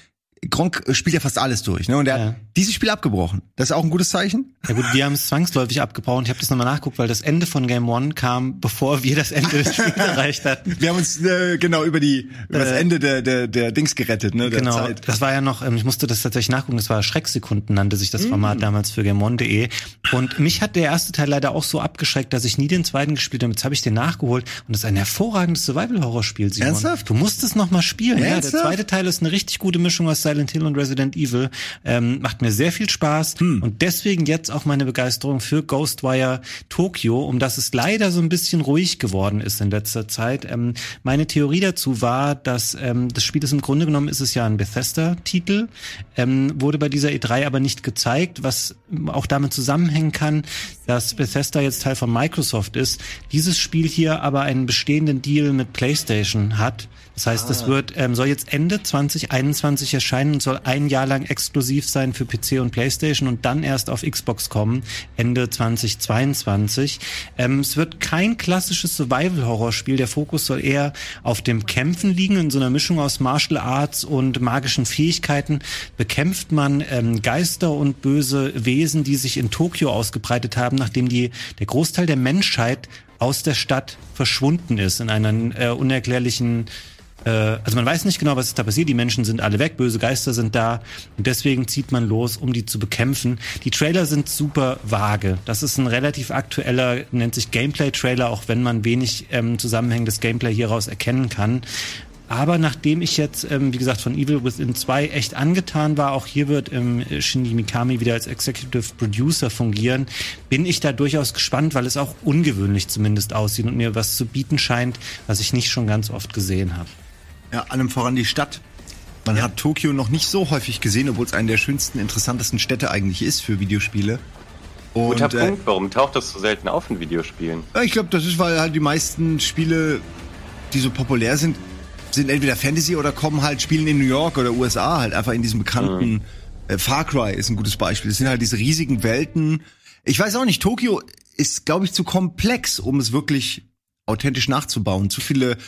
Gronk spielt ja fast alles durch, ne? Und er Ja. hat dieses Spiel abgebrochen. Das ist auch ein gutes Zeichen. Ja gut, wir haben es zwangsläufig abgebrochen. Ich habe das nochmal nachgeguckt, weil das Ende von Game One kam, bevor wir das Ende des Spiels erreicht hatten. Wir haben uns äh, genau über die über das Äh, Ende der der der Dings gerettet, ne? Der Genau, Zeit. das war ja noch, ähm, ich musste das tatsächlich nachgucken, das war Schrecksekunden, nannte sich das Mm. Format damals für GameOne.de. Und mich hat der erste Teil leider auch so abgeschreckt, dass ich nie den zweiten gespielt habe. Jetzt habe ich den nachgeholt und das ist ein hervorragendes Survival-Horror-Spiel. Ernsthaft? Du musst es nochmal spielen. Ja, der Ernsthaft? zweite Teil ist eine richtig gute Mischung aus Silent Hill und Resident Evil. Ähm, macht mir sehr viel Spaß Hm. und deswegen jetzt auch meine Begeisterung für Ghostwire Tokyo, um das es leider so ein bisschen ruhig geworden ist in letzter Zeit. Ähm, meine Theorie dazu war, dass ähm, das Spiel ist im Grunde genommen ist es ja ein Bethesda-Titel, ähm, wurde bei dieser E3 aber nicht gezeigt, was auch damit zusammenhängen kann, dass Bethesda jetzt Teil von Microsoft ist. Dieses Spiel hier aber einen bestehenden Deal mit PlayStation hat. Das heißt, es wird ähm, soll jetzt Ende 2021 erscheinen und soll ein Jahr lang exklusiv sein für PC und PlayStation und dann erst auf Xbox kommen Ende 2022. Ähm, es wird kein klassisches Survival-Horror-Spiel. Der Fokus soll eher auf dem Kämpfen liegen. In so einer Mischung aus Martial Arts und magischen Fähigkeiten bekämpft man ähm, Geister und böse Wesen, die sich in Tokio ausgebreitet haben, nachdem die der Großteil der Menschheit aus der Stadt verschwunden ist in einer äh, unerklärlichen äh, also man weiß nicht genau, was ist da passiert. Die Menschen sind alle weg, böse Geister sind da und deswegen zieht man los, um die zu bekämpfen. Die Trailer sind super vage. Das ist ein relativ aktueller, nennt sich Gameplay-Trailer, auch wenn man wenig ähm, zusammenhängendes Gameplay hieraus erkennen kann. Aber nachdem ich jetzt, ähm, wie gesagt, von Evil Within 2 echt angetan war, auch hier wird ähm, Shinji Mikami wieder als Executive Producer fungieren, bin ich da durchaus gespannt, weil es auch ungewöhnlich zumindest aussieht und mir was zu bieten scheint, was ich nicht schon ganz oft gesehen habe. Ja, allem voran die Stadt. Man hat Tokio noch nicht so häufig gesehen, obwohl es eine der schönsten, interessantesten Städte eigentlich ist für Videospiele. Und, Guter äh, Punkt. Warum taucht das so selten auf in Videospielen? Ja, ich glaube, das ist, weil halt die meisten Spiele, die so populär sind, sind entweder Fantasy oder kommen halt, spielen in New York oder USA halt einfach in diesem bekannten äh, Far Cry ist ein gutes Beispiel. Es sind halt diese riesigen Welten. Ich weiß auch nicht, Tokio ist, glaube ich, zu komplex, um es wirklich authentisch nachzubauen. Zu viele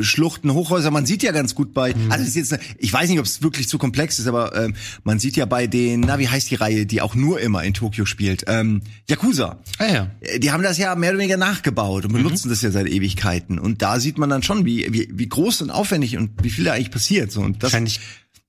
Schluchten, Hochhäuser, man sieht ja ganz gut bei, also das ist jetzt, ich weiß nicht, ob es wirklich zu komplex ist, aber ähm, man sieht ja bei den, na wie heißt die Reihe, die auch nur immer in Tokio spielt, ähm, Yakuza. Ah ja. Äh, die haben das ja mehr oder weniger nachgebaut und benutzen das ja seit Ewigkeiten. Und da sieht man dann schon, wie, wie, wie groß und aufwendig und wie viel da eigentlich passiert. So, und das, Wahrscheinlich,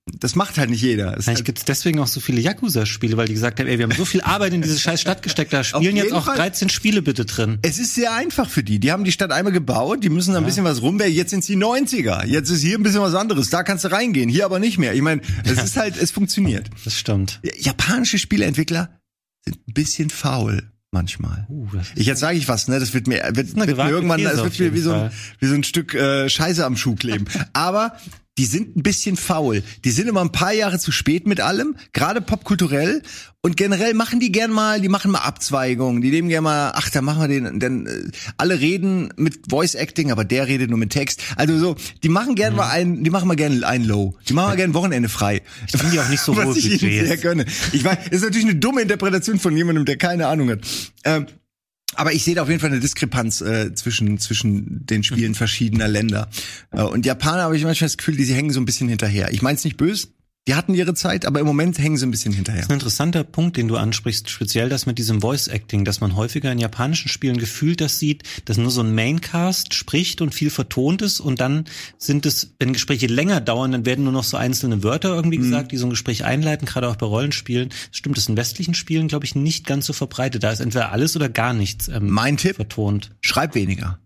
das macht halt nicht jeder. Es wahrscheinlich halt, gibt es deswegen auch so viele Yakuza-Spiele, weil die gesagt haben, ey, wir haben so viel Arbeit in diese scheiß Stadt gesteckt, da spielen jetzt auch Fall. 13 Spiele bitte drin. es ist sehr einfach für die. Die haben die Stadt einmal gebaut, die müssen da ein bisschen was rumwerfen. Jetzt sind die 90er. Jetzt ist hier ein bisschen was anderes. Da kannst du reingehen, hier aber nicht mehr. Ich meine, es ist halt, es funktioniert. Das stimmt. Japanische Spieleentwickler sind ein bisschen faul manchmal. Uh, Ich jetzt sage ich was, ne? Das wird mir, wird, wird mir irgendwann, auf wird mir wie so, ein, wie so ein Stück äh, Scheiße am Schuh kleben. Aber die sind ein bisschen faul. Die sind immer ein paar Jahre zu spät mit allem, gerade popkulturell. Und generell machen die gern mal, die machen mal Abzweigungen. Die nehmen gern mal, ach, da machen wir den, denn äh, alle reden mit Voice Acting, aber der redet nur mit Text. Also so, die machen gern mhm. mal ein, die machen mal gern ein Low. Die machen mal gern Wochenende frei. Ich finde die auch nicht so Was ich ihnen sehr gönne. Ich weiß, das ist natürlich eine dumme Interpretation von jemandem, der keine Ahnung hat. Ähm, aber ich sehe da auf jeden Fall eine Diskrepanz äh, zwischen zwischen den Spielen mhm. verschiedener Länder. Äh, und Japaner habe ich manchmal das Gefühl, die sie hängen so ein bisschen hinterher. Ich meine es nicht böse, die hatten ihre Zeit, aber im Moment hängen sie ein bisschen hinterher. Das ist ein interessanter Punkt, den du ansprichst, speziell das mit diesem Voice Acting, dass man häufiger in japanischen Spielen gefühlt das sieht, dass nur so ein Maincast spricht und viel vertont ist und dann sind es, wenn Gespräche länger dauern, dann werden nur noch so einzelne Wörter irgendwie mhm. gesagt, die so ein Gespräch einleiten, gerade auch bei Rollenspielen. Das stimmt, das ist in westlichen Spielen, glaube ich, nicht ganz so verbreitet. Da ist entweder alles oder gar nichts ähm, mein Tipp, vertont. Schreib weniger.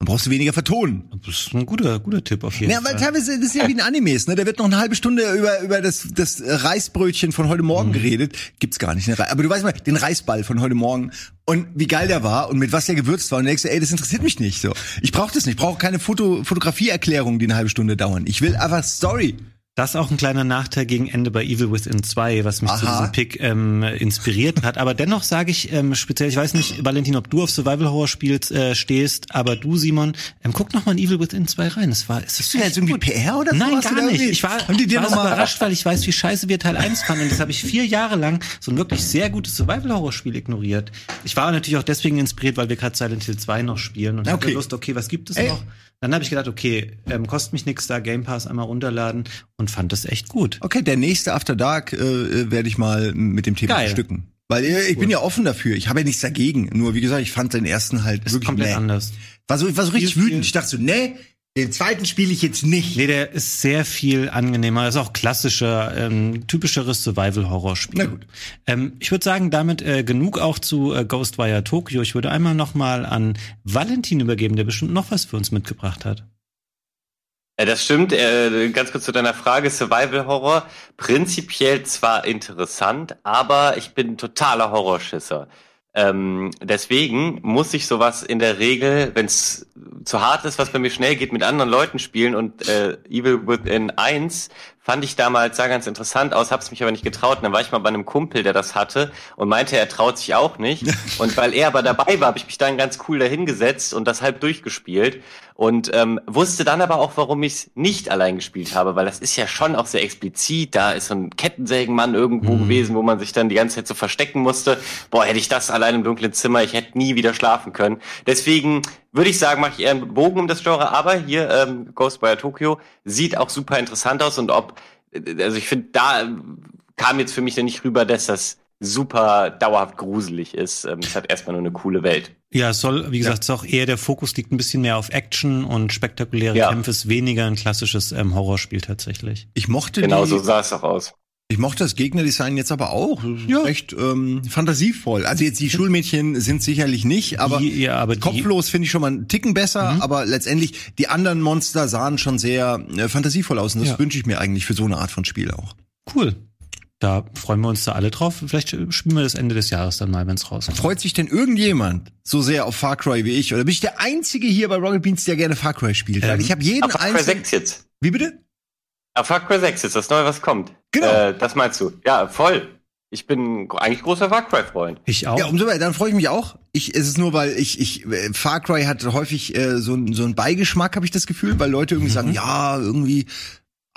Dann brauchst du weniger vertonen. Das ist ein guter, guter Tipp auf jeden ja, Fall. Ja, weil teilweise das ist ja wie ein Animes, ne? Da wird noch eine halbe Stunde über, über das, das Reisbrötchen von heute Morgen mhm. geredet. Gibt's gar nicht. Ne? Aber du weißt mal, den Reisball von heute Morgen und wie geil der war und mit was der gewürzt war. Und denkst du, ey, das interessiert mich nicht so. Ich brauche das nicht. Ich brauche keine Foto, Fotografieerklärungen, die eine halbe Stunde dauern. Ich will einfach Story. Das ist auch ein kleiner Nachteil gegen Ende bei Evil Within 2, was mich Aha. zu diesem Pick ähm, inspiriert hat. Aber dennoch sage ich ähm, speziell, ich weiß nicht, Valentin, ob du auf Survival Horror spielst, äh, stehst, aber du, Simon, ähm, guck noch mal in Evil Within 2 rein. Es war, ist das du jetzt irgendwie gut. PR oder so? Nein, gar nicht. Ich war, Haben die dir war überrascht, weil ich weiß, wie scheiße wir Teil 1 fanden. Und das habe ich vier Jahre lang so ein wirklich sehr gutes Survival Horror Spiel ignoriert. Ich war natürlich auch deswegen inspiriert, weil wir gerade Silent Hill 2 noch spielen und okay. hatte Lust, okay, was gibt es Ey. noch? Dann habe ich gedacht, okay, ähm, kostet mich nichts da, Game Pass einmal runterladen und fand das echt gut. Okay, der nächste After Dark äh, werde ich mal mit dem Thema Geil. stücken. Weil äh, ich cool. bin ja offen dafür. Ich habe ja nichts dagegen. Nur wie gesagt, ich fand den ersten halt ist wirklich komplett nee. anders. War so, war so richtig wütend. Ich dachte so, nee, den zweiten spiele ich jetzt nicht. Nee, der ist sehr viel angenehmer. ist auch klassischer, ähm, typischeres Survival-Horror-Spiel. Na gut. Ähm, ich würde sagen, damit äh, genug auch zu äh, Ghostwire Tokyo. Ich würde einmal noch mal an Valentin übergeben, der bestimmt noch was für uns mitgebracht hat. Ja, das stimmt. Äh, ganz kurz zu deiner Frage. Survival Horror. Prinzipiell zwar interessant, aber ich bin totaler Horrorschisser. Ähm, deswegen muss ich sowas in der Regel, wenn es zu hart ist, was bei mir schnell geht, mit anderen Leuten spielen und äh, Evil Within 1 fand ich damals sah ganz interessant aus, hab's mich aber nicht getraut. Und dann war ich mal bei einem Kumpel, der das hatte und meinte, er traut sich auch nicht. Und weil er aber dabei war, habe ich mich dann ganz cool dahingesetzt und das halb durchgespielt und ähm, wusste dann aber auch, warum ich es nicht allein gespielt habe, weil das ist ja schon auch sehr explizit. Da ist so ein Kettensägenmann irgendwo mhm. gewesen, wo man sich dann die ganze Zeit so verstecken musste. Boah, hätte ich das allein im dunklen Zimmer, ich hätte nie wieder schlafen können. Deswegen würde ich sagen, mache ich eher einen Bogen um das Genre, aber hier ähm, Ghostwire Tokyo sieht auch super interessant aus und ob, also ich finde, da kam jetzt für mich dann nicht rüber, dass das super dauerhaft gruselig ist. Ähm, es hat erstmal nur eine coole Welt. Ja, es soll, wie gesagt, ja. es auch eher der Fokus liegt ein bisschen mehr auf Action und spektakuläre ja. Kämpfe, ist weniger ein klassisches ähm, Horrorspiel tatsächlich. Ich mochte Genau, die, so sah es auch aus. Ich mochte das Gegnerdesign jetzt aber auch. Ja. Recht ähm, fantasievoll. Also jetzt die Schulmädchen sind sicherlich nicht, aber, die, ja, aber kopflos finde ich schon mal einen Ticken besser, mhm. aber letztendlich die anderen Monster sahen schon sehr äh, fantasievoll aus und das ja. wünsche ich mir eigentlich für so eine Art von Spiel auch. Cool. Da freuen wir uns da alle drauf. Vielleicht spielen wir das Ende des Jahres dann mal, wenn es rauskommt. Freut sich denn irgendjemand so sehr auf Far Cry wie ich? Oder bin ich der Einzige hier bei Rocket Beans, der gerne Far Cry spielt? Ähm, ich habe jeden Far Cry 6 jetzt. Wie bitte? Ja, Far Cry 6 ist das neue, was kommt. Genau. Äh, das meinst du? Ja, voll. Ich bin eigentlich großer Far Cry-Freund. Ich auch. Ja, umso mehr, dann freue ich mich auch. Ich, es ist nur, weil ich, ich, äh, Far Cry hat häufig äh, so, so einen Beigeschmack, habe ich das Gefühl, weil Leute irgendwie mhm. sagen, ja, irgendwie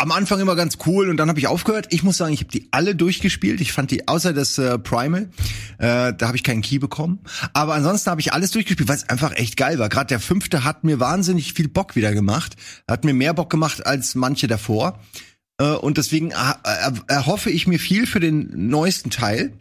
am Anfang immer ganz cool und dann habe ich aufgehört. Ich muss sagen, ich habe die alle durchgespielt. Ich fand die außer das äh, Primal, äh, da habe ich keinen Key bekommen. Aber ansonsten habe ich alles durchgespielt, weil es einfach echt geil war. Gerade der fünfte hat mir wahnsinnig viel Bock wieder gemacht. Hat mir mehr Bock gemacht als manche davor. Äh, und deswegen erhoffe ich mir viel für den neuesten Teil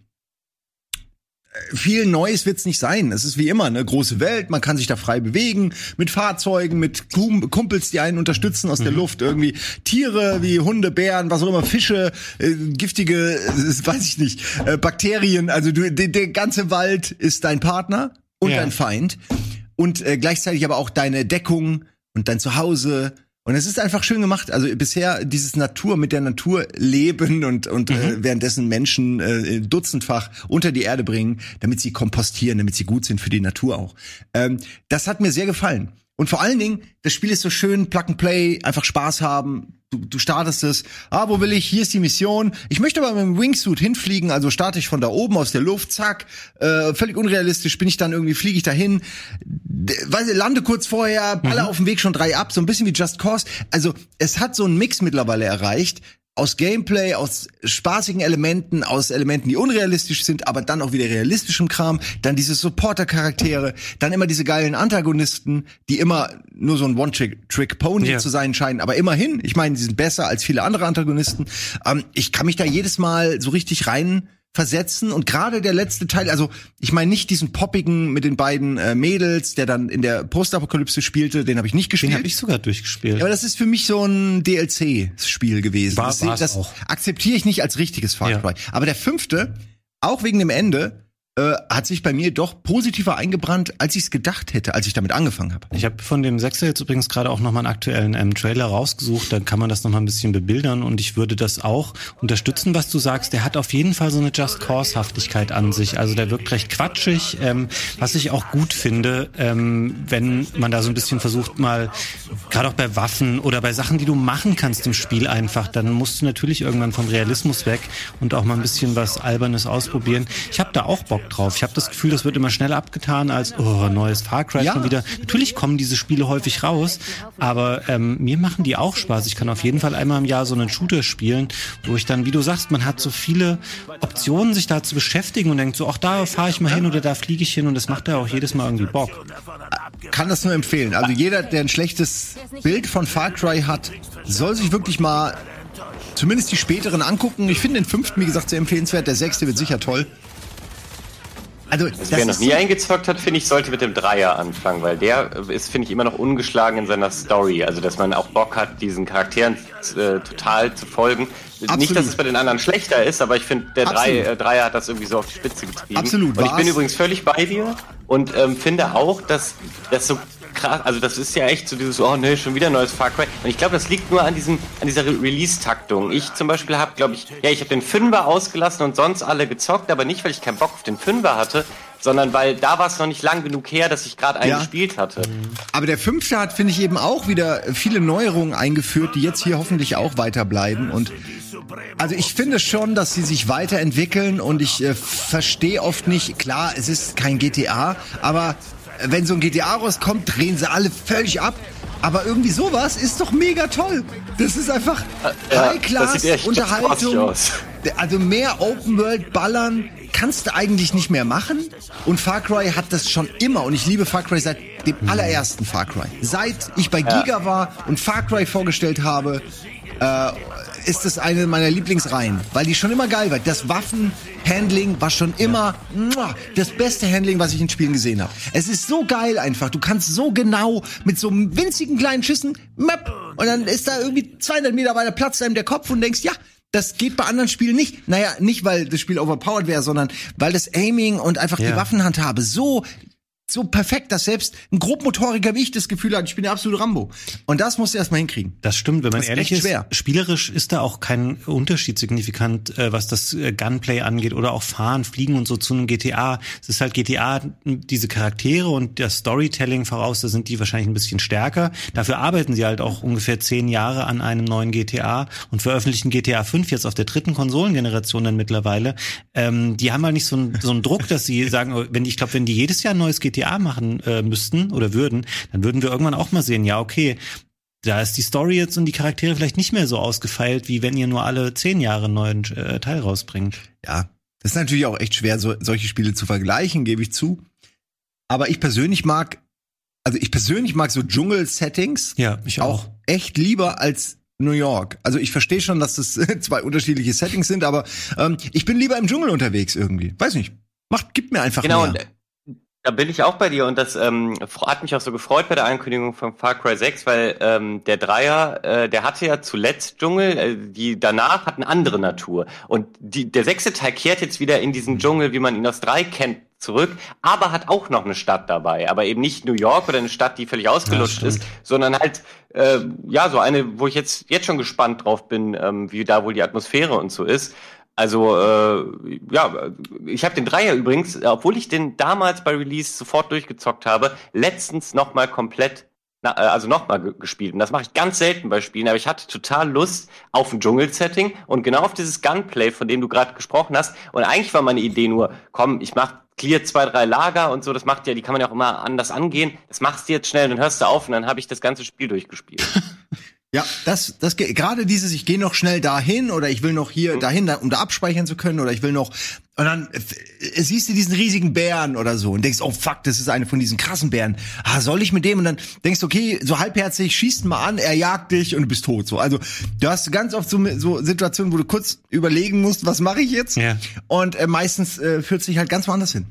viel Neues wird's nicht sein. Es ist wie immer eine große Welt, man kann sich da frei bewegen, mit Fahrzeugen, mit Kumpels, die einen unterstützen aus mhm. der Luft, irgendwie Tiere wie Hunde, Bären, was auch immer, Fische, äh, giftige, äh, weiß ich nicht, äh, Bakterien. Also du, der, der ganze Wald ist dein Partner und ja. dein Feind und äh, gleichzeitig aber auch deine Deckung und dein Zuhause und es ist einfach schön gemacht. Also bisher dieses Natur mit der Natur leben und und äh, mhm. äh, währenddessen Menschen äh, dutzendfach unter die Erde bringen, damit sie kompostieren, damit sie gut sind für die Natur auch. Ähm, das hat mir sehr gefallen. Und vor allen Dingen, das Spiel ist so schön, Plug and Play, einfach Spaß haben. Du, du startest es. Ah, wo will ich? Hier ist die Mission. Ich möchte aber mit dem Wingsuit hinfliegen, also starte ich von da oben aus der Luft, zack. Äh, völlig unrealistisch bin ich dann irgendwie, fliege ich dahin, weiß lande kurz vorher, baller mhm. auf dem Weg schon drei ab, so ein bisschen wie Just Cause. Also es hat so einen Mix mittlerweile erreicht, aus Gameplay, aus spaßigen Elementen, aus Elementen, die unrealistisch sind, aber dann auch wieder realistischem Kram, dann diese Supporter-Charaktere, dann immer diese geilen Antagonisten, die immer nur so ein One-Trick-Pony yeah. zu sein scheinen, aber immerhin, ich meine, die sind besser als viele andere Antagonisten. Ähm, ich kann mich da jedes Mal so richtig rein versetzen und gerade der letzte Teil, also ich meine nicht diesen poppigen mit den beiden äh, Mädels, der dann in der Postapokalypse spielte, den habe ich nicht gespielt. Den habe ich sogar durchgespielt. Ja, aber das ist für mich so ein DLC-Spiel gewesen. War, das, das akzeptiere ich nicht als richtiges Far Cry. Ja. Aber der fünfte, auch wegen dem Ende, äh, hat sich bei mir doch positiver eingebrannt, als ich es gedacht hätte, als ich damit angefangen habe. Ich habe von dem Sechser jetzt übrigens gerade auch nochmal einen aktuellen ähm, Trailer rausgesucht, dann kann man das nochmal ein bisschen bebildern und ich würde das auch unterstützen, was du sagst. Der hat auf jeden Fall so eine Just Cause-Haftigkeit an sich. Also der wirkt recht quatschig, ähm, was ich auch gut finde, ähm, wenn man da so ein bisschen versucht mal, gerade auch bei Waffen oder bei Sachen, die du machen kannst im Spiel einfach, dann musst du natürlich irgendwann vom Realismus weg und auch mal ein bisschen was Albernes ausprobieren. Ich habe da auch Bock drauf. Ich habe das Gefühl, das wird immer schneller abgetan als oh, neues Far Cry ja. schon wieder. Natürlich kommen diese Spiele häufig raus, aber ähm, mir machen die auch Spaß. Ich kann auf jeden Fall einmal im Jahr so einen Shooter spielen, wo ich dann, wie du sagst, man hat so viele Optionen, sich da zu beschäftigen und denkt so, ach da fahre ich mal hin oder da fliege ich hin und das macht ja auch jedes Mal irgendwie Bock. Kann das nur empfehlen. Also jeder, der ein schlechtes Bild von Far Cry hat, soll sich wirklich mal zumindest die späteren angucken. Ich finde den fünften, wie gesagt, sehr empfehlenswert. Der sechste wird sicher toll. Also, also wer noch nie eingezockt hat, finde ich, sollte mit dem Dreier anfangen, weil der ist, finde ich, immer noch ungeschlagen in seiner Story. Also, dass man auch Bock hat, diesen Charakteren äh, total zu folgen. Absolut. Nicht, dass es bei den anderen schlechter ist, aber ich finde, der Drei, äh, Dreier hat das irgendwie so auf die Spitze getrieben. Absolut. Und ich bin übrigens völlig bei dir und ähm, finde auch, dass das so krass, also das ist ja echt so dieses, oh ne, schon wieder neues Far Cry. Und ich glaube, das liegt nur an diesem, an dieser Re Release-Taktung. Ich zum Beispiel habe, glaube ich, ja, ich habe den Fünfer ausgelassen und sonst alle gezockt, aber nicht, weil ich keinen Bock auf den Fünfer hatte, sondern weil da war es noch nicht lang genug her, dass ich gerade einen ja. gespielt hatte. Aber der fünfte hat, finde ich, eben auch wieder viele Neuerungen eingeführt, die jetzt hier hoffentlich auch weiterbleiben. Und also ich finde schon, dass sie sich weiterentwickeln und ich äh, verstehe oft nicht, klar, es ist kein GTA, aber wenn so ein GTA rauskommt, drehen sie alle völlig ab. Aber irgendwie sowas ist doch mega toll. Das ist einfach ja, High-Class-Unterhaltung. Also mehr Open-World-Ballern kannst du eigentlich nicht mehr machen. Und Far Cry hat das schon immer. Und ich liebe Far Cry seit dem mhm. allerersten Far Cry. Seit ich bei Giga war und Far Cry vorgestellt habe, äh, ist es eine meiner Lieblingsreihen, weil die schon immer geil war. Das Waffenhandling war schon immer muah, das beste Handling, was ich in Spielen gesehen habe. Es ist so geil einfach. Du kannst so genau mit so winzigen kleinen Schüssen map, und dann ist da irgendwie 200 Meter weiter Platz einem der Kopf und denkst, ja, das geht bei anderen Spielen nicht. Naja, nicht weil das Spiel overpowered wäre, sondern weil das Aiming und einfach ja. die Waffenhandhabe so so perfekt, dass selbst ein Grobmotoriker wie ich das Gefühl hat, ich bin der absolute Rambo. Und das musst du erstmal hinkriegen. Das stimmt, wenn man ehrlich ist, schwer. spielerisch ist da auch kein Unterschied signifikant, äh, was das äh, Gunplay angeht oder auch Fahren, Fliegen und so zu einem GTA. Es ist halt GTA, diese Charaktere und das Storytelling voraus, da sind die wahrscheinlich ein bisschen stärker. Dafür arbeiten sie halt auch ungefähr zehn Jahre an einem neuen GTA und veröffentlichen GTA 5 jetzt auf der dritten Konsolengeneration dann mittlerweile. Ähm, die haben halt nicht so einen, so einen Druck, dass sie sagen, wenn ich glaube, wenn die jedes Jahr ein neues GTA GTA machen äh, müssten oder würden, dann würden wir irgendwann auch mal sehen, ja, okay, da ist die Story jetzt und die Charaktere vielleicht nicht mehr so ausgefeilt, wie wenn ihr nur alle zehn Jahre einen neuen äh, Teil rausbringt. Ja, das ist natürlich auch echt schwer, so, solche Spiele zu vergleichen, gebe ich zu. Aber ich persönlich mag, also ich persönlich mag so Dschungel-Settings ja, ich auch. auch echt lieber als New York. Also ich verstehe schon, dass das zwei unterschiedliche Settings sind, aber ähm, ich bin lieber im Dschungel unterwegs irgendwie. Weiß nicht. Macht, gibt mir einfach genau, mehr. Genau, da bin ich auch bei dir und das ähm, hat mich auch so gefreut bei der Ankündigung von Far Cry 6, weil ähm, der Dreier, äh, der hatte ja zuletzt Dschungel, äh, die danach hatten andere Natur. Und die, der sechste Teil kehrt jetzt wieder in diesen Dschungel, wie man ihn aus drei kennt, zurück, aber hat auch noch eine Stadt dabei. Aber eben nicht New York oder eine Stadt, die völlig ausgelutscht ja, ist, sondern halt, äh, ja, so eine, wo ich jetzt, jetzt schon gespannt drauf bin, ähm, wie da wohl die Atmosphäre und so ist. Also äh, ja, ich habe den Dreier übrigens, obwohl ich den damals bei Release sofort durchgezockt habe, letztens noch mal komplett na, äh, also nochmal gespielt. Und das mache ich ganz selten bei Spielen, aber ich hatte total Lust auf ein Dschungel-Setting und genau auf dieses Gunplay, von dem du gerade gesprochen hast. Und eigentlich war meine Idee nur, komm, ich mach clear zwei, drei Lager und so, das macht ja, die kann man ja auch immer anders angehen. Das machst du jetzt schnell, dann hörst du auf und dann habe ich das ganze Spiel durchgespielt. Ja, das, das gerade dieses, ich gehe noch schnell dahin oder ich will noch hier mhm. dahin, um da abspeichern zu können oder ich will noch und dann äh, siehst du diesen riesigen Bären oder so und denkst, oh fuck, das ist eine von diesen krassen Bären. Ah, soll ich mit dem? Und dann denkst du, okay, so halbherzig, schießt mal an, er jagt dich und du bist tot. So, also du hast ganz oft so, so Situationen, wo du kurz überlegen musst, was mache ich jetzt? Ja. Und äh, meistens äh, führt sich halt ganz woanders hin.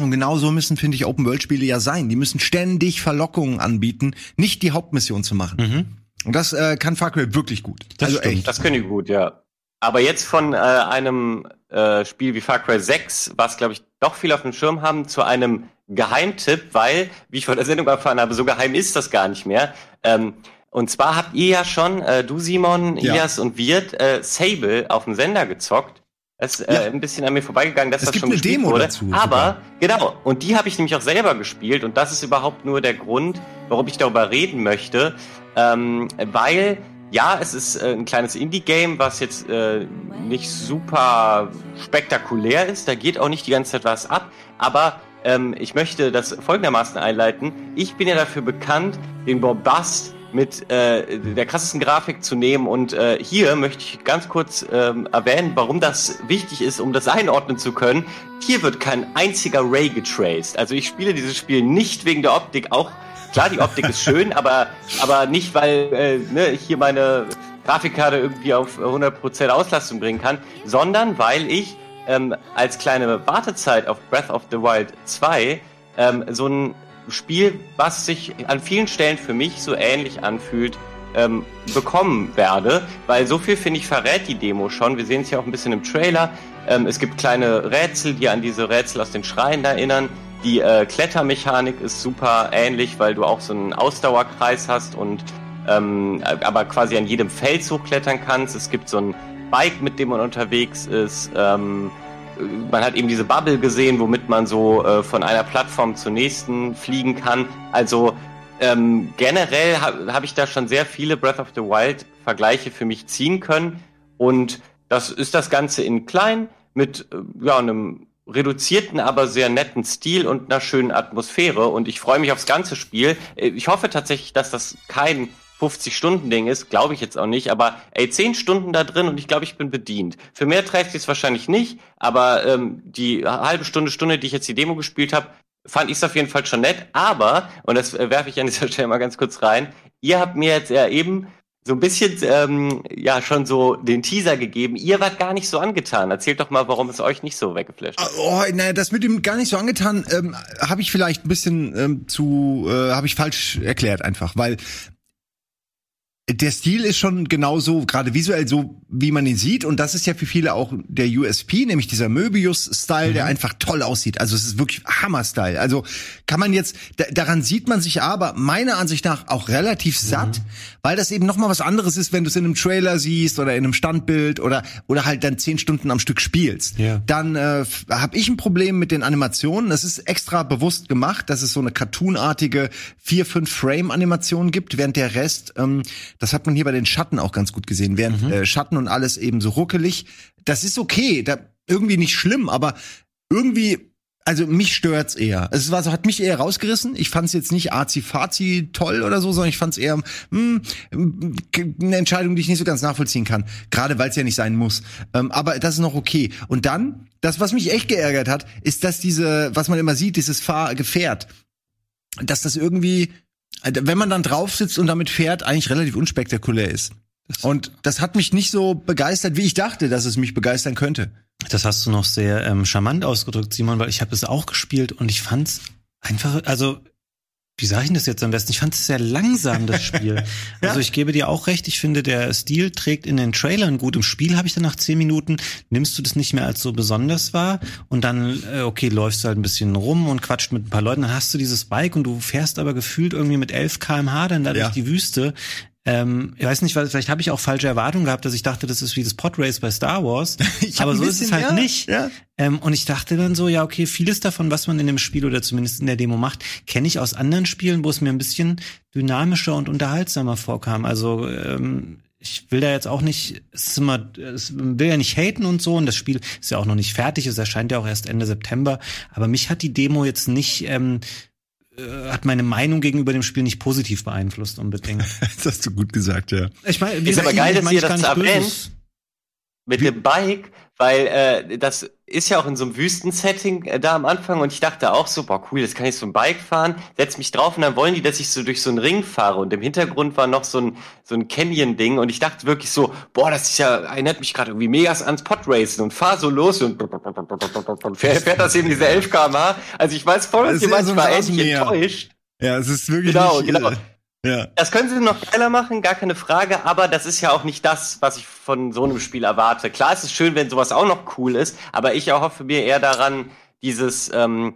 Und genau so müssen, finde ich, Open-World-Spiele ja sein. Die müssen ständig Verlockungen anbieten, nicht die Hauptmission zu machen. Mhm. Und das äh, kann Far Cry wirklich gut. Das also stimmt. Echt. Das können die gut, ja. Aber jetzt von äh, einem äh, Spiel wie Far Cry 6, was glaube ich doch viel auf dem Schirm haben, zu einem Geheimtipp, weil, wie ich vor der Sendung erfahren habe, so geheim ist das gar nicht mehr. Ähm, und zwar habt ihr ja schon, äh, du Simon, ja. Ilias und Wirt, äh, Sable auf dem Sender gezockt. Das ist äh, ja. ein bisschen an mir vorbeigegangen, dass es das gibt schon eine Demo wurde. Dazu, Aber sogar. genau, und die habe ich nämlich auch selber gespielt und das ist überhaupt nur der Grund, warum ich darüber reden möchte, ähm, weil ja, es ist äh, ein kleines Indie-Game, was jetzt äh, nicht super spektakulär ist. Da geht auch nicht die ganze Zeit was ab. Aber ähm, ich möchte das folgendermaßen einleiten. Ich bin ja dafür bekannt, den Bombast mit äh, der krassesten Grafik zu nehmen. Und äh, hier möchte ich ganz kurz ähm, erwähnen, warum das wichtig ist, um das einordnen zu können. Hier wird kein einziger Ray getraced. Also ich spiele dieses Spiel nicht wegen der Optik, auch Klar, die Optik ist schön, aber, aber nicht, weil äh, ne, ich hier meine Grafikkarte irgendwie auf 100% Auslastung bringen kann, sondern weil ich ähm, als kleine Wartezeit auf Breath of the Wild 2 ähm, so ein Spiel, was sich an vielen Stellen für mich so ähnlich anfühlt, ähm, bekommen werde, weil so viel finde ich verrät die Demo schon. Wir sehen es ja auch ein bisschen im Trailer. Ähm, es gibt kleine Rätsel, die an diese Rätsel aus den Schreien erinnern. Die äh, Klettermechanik ist super ähnlich, weil du auch so einen Ausdauerkreis hast und ähm, aber quasi an jedem Fels hochklettern kannst. Es gibt so ein Bike, mit dem man unterwegs ist. Ähm, man hat eben diese Bubble gesehen, womit man so äh, von einer Plattform zur nächsten fliegen kann. Also ähm, generell habe hab ich da schon sehr viele Breath of the Wild Vergleiche für mich ziehen können. Und das ist das Ganze in klein mit äh, ja, einem reduzierten, aber sehr netten Stil und einer schönen Atmosphäre. Und ich freue mich aufs ganze Spiel. Äh, ich hoffe tatsächlich, dass das kein 50-Stunden-Ding ist, glaube ich jetzt auch nicht, aber ey, 10 Stunden da drin und ich glaube, ich bin bedient. Für mehr trägt es wahrscheinlich nicht, aber ähm, die halbe Stunde, Stunde, die ich jetzt die Demo gespielt habe, fand ich es auf jeden Fall schon nett. Aber, und das äh, werfe ich an dieser Stelle mal ganz kurz rein, ihr habt mir jetzt ja eben so ein bisschen ähm, ja schon so den Teaser gegeben. Ihr wart gar nicht so angetan. Erzählt doch mal, warum es euch nicht so weggeflasht hat. Oh, naja, das mit ihm gar nicht so angetan, ähm, habe ich vielleicht ein bisschen ähm, zu, äh, habe ich falsch erklärt einfach, weil der Stil ist schon genauso, gerade visuell so, wie man ihn sieht. Und das ist ja für viele auch der USP, nämlich dieser Möbius-Style, mhm. der einfach toll aussieht. Also es ist wirklich Hammer-Style. Also kann man jetzt, daran sieht man sich aber meiner Ansicht nach auch relativ satt, mhm. weil das eben nochmal was anderes ist, wenn du es in einem Trailer siehst oder in einem Standbild oder, oder halt dann zehn Stunden am Stück spielst. Ja. Dann äh, habe ich ein Problem mit den Animationen. Das ist extra bewusst gemacht, dass es so eine cartoonartige vier, fünf Frame-Animation gibt, während der Rest ähm, das hat man hier bei den Schatten auch ganz gut gesehen. Während mhm. äh, Schatten und alles eben so ruckelig. Das ist okay, da irgendwie nicht schlimm, aber irgendwie also mich stört's eher. Es war so, hat mich eher rausgerissen. Ich fand's jetzt nicht azi-fazi toll oder so, sondern ich fand's eher hm, eine Entscheidung, die ich nicht so ganz nachvollziehen kann. Gerade weil es ja nicht sein muss. Ähm, aber das ist noch okay. Und dann, das, was mich echt geärgert hat, ist, dass diese, was man immer sieht, dieses Fahrgefährt, dass das irgendwie wenn man dann drauf sitzt und damit fährt, eigentlich relativ unspektakulär ist. Und das hat mich nicht so begeistert, wie ich dachte, dass es mich begeistern könnte. Das hast du noch sehr ähm, charmant ausgedrückt, Simon, weil ich habe es auch gespielt und ich fand's einfach, also wie sage ich das jetzt am besten? Ich fand es sehr langsam, das Spiel. ja. Also ich gebe dir auch recht, ich finde, der Stil trägt in den Trailern gut. Im Spiel habe ich dann nach zehn Minuten, nimmst du das nicht mehr als so besonders wahr und dann, äh, okay, läufst du halt ein bisschen rum und quatscht mit ein paar Leuten, dann hast du dieses Bike und du fährst aber gefühlt irgendwie mit 11 kmh dann da ja. durch die Wüste Ähm, ich weiß nicht, vielleicht habe ich auch falsche Erwartungen gehabt, dass ich dachte, das ist wie das Podrace bei Star Wars. aber so bisschen, ist es halt ja, nicht. Ja. Ähm, und ich dachte dann so, ja, okay, vieles davon, was man in dem Spiel oder zumindest in der Demo macht, kenne ich aus anderen Spielen, wo es mir ein bisschen dynamischer und unterhaltsamer vorkam. Also ähm, ich will da jetzt auch nicht, es ist immer, es will ja nicht haten und so, und das Spiel ist ja auch noch nicht fertig, es erscheint ja auch erst Ende September. Aber mich hat die Demo jetzt nicht, ähm, äh, hat meine Meinung gegenüber dem Spiel nicht positiv beeinflusst unbedingt. das hast du gut gesagt, ja. Ich meine, ist aber geil, dass ihr das erwähnt. Mit dem Bike, weil äh, das ist ja auch in so einem Wüstensetting äh, da am Anfang und ich dachte auch so, boah cool, jetzt kann ich so ein Bike fahren, setz mich drauf und dann wollen die, dass ich so durch so einen Ring fahre und im Hintergrund war noch so ein so ein Canyon-Ding und ich dachte wirklich so, boah, das ist ja, erinnert mich gerade irgendwie mega ans Podracen und fahr so los und fährt, fährt das eben diese 11 km/h. Also ich weiß voll, dass ihr manchmal echt enttäuscht. Ja, es ist wirklich genau, nicht, genau. Äh ja. Das können sie noch geiler machen, gar keine Frage, aber das ist ja auch nicht das, was ich von so einem Spiel erwarte. Klar ist es schön, wenn sowas auch noch cool ist, aber ich erhoffe mir eher daran, dieses, ähm,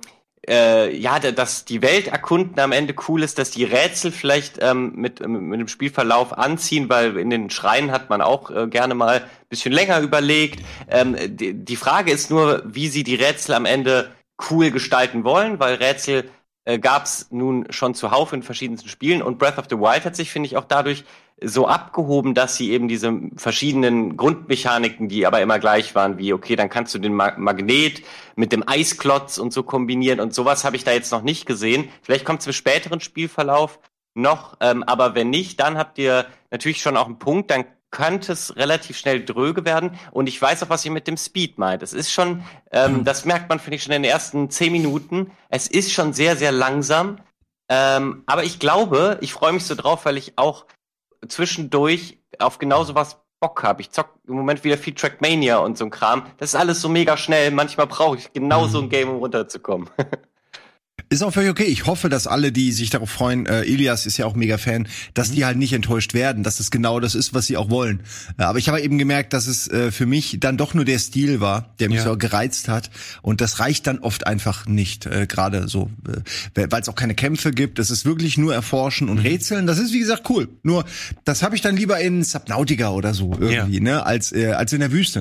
äh, ja, dass die Welt erkunden am Ende cool ist, dass die Rätsel vielleicht ähm, mit, mit dem Spielverlauf anziehen, weil in den Schreien hat man auch äh, gerne mal ein bisschen länger überlegt. Ähm, die, die Frage ist nur, wie sie die Rätsel am Ende cool gestalten wollen, weil Rätsel äh, gab es nun schon zuhauf in verschiedensten Spielen. Und Breath of the Wild hat sich, finde ich, auch dadurch so abgehoben, dass sie eben diese verschiedenen Grundmechaniken, die aber immer gleich waren, wie, okay, dann kannst du den Ma Magnet mit dem Eisklotz und so kombinieren. Und sowas habe ich da jetzt noch nicht gesehen. Vielleicht kommt es im späteren Spielverlauf noch, ähm, aber wenn nicht, dann habt ihr natürlich schon auch einen Punkt, dann könnte es relativ schnell dröge werden. Und ich weiß auch, was ihr mit dem Speed meint. Es ist schon, ähm, mhm. das merkt man, finde ich, schon in den ersten zehn Minuten. Es ist schon sehr, sehr langsam. Ähm, aber ich glaube, ich freue mich so drauf, weil ich auch zwischendurch auf genau sowas Bock habe. Ich zock im Moment wieder viel Trackmania und so ein Kram. Das ist alles so mega schnell. Manchmal brauche ich genau so ein mhm. Game, um runterzukommen. Ist auch völlig okay. Ich hoffe, dass alle, die sich darauf freuen, äh, Elias ist ja auch mega Fan, dass mhm. die halt nicht enttäuscht werden, dass das genau das ist, was sie auch wollen. Äh, aber ich habe eben gemerkt, dass es äh, für mich dann doch nur der Stil war, der mich ja. so gereizt hat. Und das reicht dann oft einfach nicht. Äh, Gerade so, äh, weil es auch keine Kämpfe gibt. Das ist wirklich nur Erforschen und mhm. Rätseln. Das ist, wie gesagt, cool. Nur, das habe ich dann lieber in Subnautica oder so irgendwie, ja. ne, als, äh, als in der Wüste.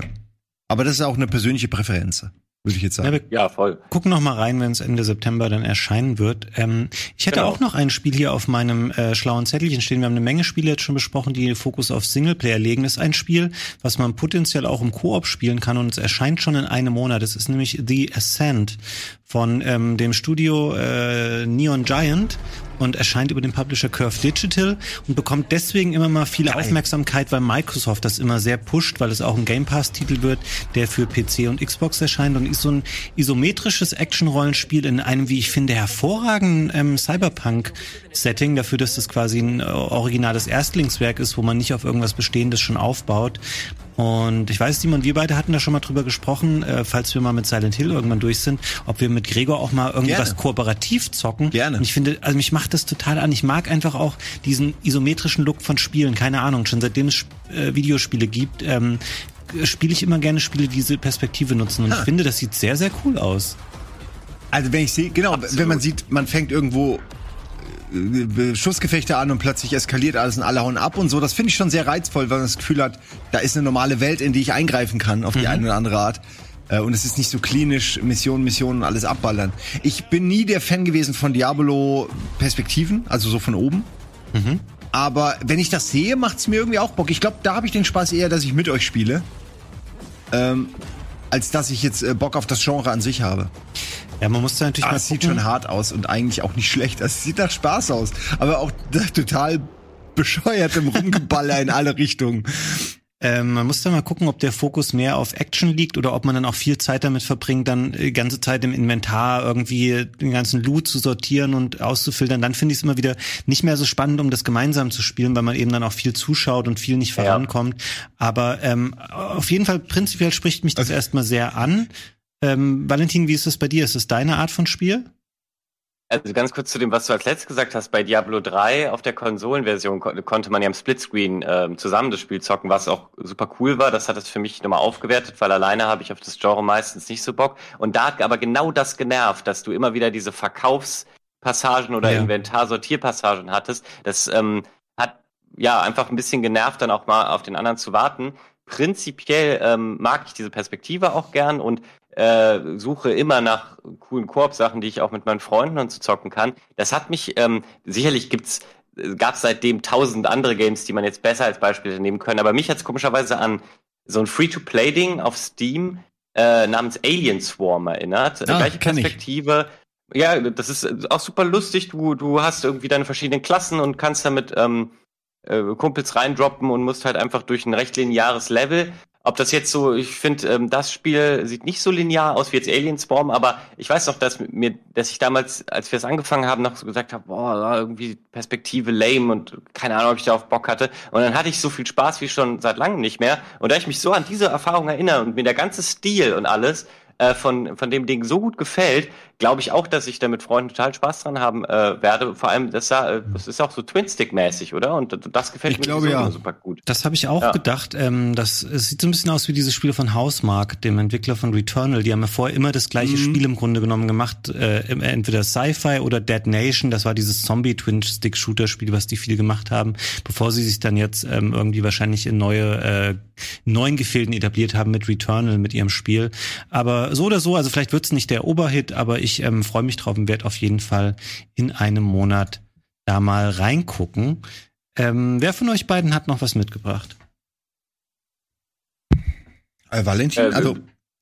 Aber das ist auch eine persönliche Präferenz würde ich jetzt sagen. Ja, ja voll. Gucken noch mal rein, wenn es Ende September dann erscheinen wird. Ähm, ich hätte genau. auch noch ein Spiel hier auf meinem äh, schlauen Zettelchen stehen. Wir haben eine Menge Spiele jetzt schon besprochen, die Fokus auf Singleplayer legen. Das ist ein Spiel, was man potenziell auch im Koop spielen kann und es erscheint schon in einem Monat. Das ist nämlich The Ascent von ähm, dem Studio äh, Neon Giant und erscheint über den Publisher Curve Digital und bekommt deswegen immer mal viel Geil. Aufmerksamkeit, weil Microsoft das immer sehr pusht, weil es auch ein Game Pass Titel wird, der für PC und Xbox erscheint und ist so ein isometrisches Action-Rollenspiel in einem, wie ich finde, hervorragenden ähm, Cyberpunk-Setting, dafür, dass das quasi ein äh, originales Erstlingswerk ist, wo man nicht auf irgendwas Bestehendes schon aufbaut. Und ich weiß, Simon, wir beide hatten da schon mal drüber gesprochen, äh, falls wir mal mit Silent Hill irgendwann durch sind, ob wir mit Gregor auch mal irgendwas Gerne. kooperativ zocken. Gerne. Und ich finde, also mich macht das total an. Ich mag einfach auch diesen isometrischen Look von Spielen. Keine Ahnung, schon seitdem es äh, Videospiele gibt, ähm, spiele ich immer gerne Spiele, die diese Perspektive nutzen. Und ha. ich finde, das sieht sehr, sehr cool aus. Also wenn ich sehe, genau, Absolut. wenn man sieht, man fängt irgendwo Schussgefechte an und plötzlich eskaliert alles und alle hauen ab und so. Das finde ich schon sehr reizvoll, weil man das Gefühl hat, da ist eine normale Welt, in die ich eingreifen kann, auf die mhm. eine oder andere Art. Äh, und es ist nicht so klinisch, Mission, Mission und alles abballern. Ich bin nie der Fan gewesen von Diablo-Perspektiven, also so von oben. Mhm. Aber wenn ich das sehe, macht es mir irgendwie auch Bock. Ich glaube, da habe ich den Spaß eher, dass ich mit euch spiele. Ähm, als dass ich jetzt äh, Bock auf das Genre an sich habe. Ja, man muss da natürlich ah, mal. Es sieht schon hart aus und eigentlich auch nicht schlecht. Es sieht nach Spaß aus, aber auch total bescheuert im Rumgeballer in alle Richtungen. Ähm, man muss da mal gucken, ob der Fokus mehr auf Action liegt oder ob man dann auch viel Zeit damit verbringt, dann die ganze Zeit im Inventar irgendwie den ganzen Loot zu sortieren und auszufiltern. Dann finde ich es immer wieder nicht mehr so spannend, um das gemeinsam zu spielen, weil man eben dann auch viel zuschaut und viel nicht vorankommt. Ja. Aber ähm, auf jeden Fall prinzipiell spricht mich das also, erstmal sehr an. Ähm, Valentin, wie ist das bei dir? Ist das deine Art von Spiel? Also ganz kurz zu dem, was du als letztes gesagt hast. Bei Diablo 3 auf der Konsolenversion ko konnte man ja im Splitscreen äh, zusammen das Spiel zocken, was auch super cool war. Das hat es für mich nochmal aufgewertet, weil alleine habe ich auf das Genre meistens nicht so Bock. Und da hat aber genau das genervt, dass du immer wieder diese Verkaufspassagen oder ja. Inventarsortierpassagen hattest. Das ähm, hat ja einfach ein bisschen genervt, dann auch mal auf den anderen zu warten. Prinzipiell ähm, mag ich diese Perspektive auch gern und äh, suche immer nach coolen Koop-Sachen, die ich auch mit meinen Freunden und so zocken kann. Das hat mich, ähm, sicherlich gibt's gab es seitdem tausend andere Games, die man jetzt besser als Beispiele nehmen können. Aber mich hat es komischerweise an so ein Free-to-Play-Ding auf Steam äh, namens Alien Swarm erinnert. Ah, Gleiche Perspektive. Ich. Ja, das ist auch super lustig. Du, du hast irgendwie deine verschiedenen Klassen und kannst damit ähm, äh, Kumpels reindroppen und musst halt einfach durch ein recht lineares Level. Ob das jetzt so, ich finde, ähm, das Spiel sieht nicht so linear aus wie jetzt Alien Swarm, aber ich weiß noch, dass mir, dass ich damals, als wir es angefangen haben, noch so gesagt habe, boah, irgendwie Perspektive lame und keine Ahnung, ob ich darauf Bock hatte. Und dann hatte ich so viel Spaß wie schon seit langem nicht mehr. Und da ich mich so an diese Erfahrung erinnere und mir der ganze Stil und alles äh, von, von dem Ding so gut gefällt, glaube ich auch, dass ich da mit Freunden total Spaß dran haben äh, werde. Vor allem, das, äh, das ist auch so Twin-Stick-mäßig, oder? Und das gefällt ich mir glaube, ja. super gut. Das habe ich auch ja. gedacht. Ähm, das es sieht so ein bisschen aus wie diese Spiele von Housemark, dem Entwickler von Returnal. Die haben ja vorher immer das gleiche mhm. Spiel im Grunde genommen gemacht. Äh, entweder Sci-Fi oder Dead Nation. Das war dieses Zombie-Twin-Stick-Shooter-Spiel, was die viel gemacht haben, bevor sie sich dann jetzt ähm, irgendwie wahrscheinlich in neue, äh, neuen Gefilden etabliert haben mit Returnal, mit ihrem Spiel. Aber so oder so, also vielleicht wird's nicht der Oberhit, aber ich ähm, freue mich drauf und werde auf jeden Fall in einem Monat da mal reingucken. Ähm, wer von euch beiden hat noch was mitgebracht? Äh, Valentin, äh, also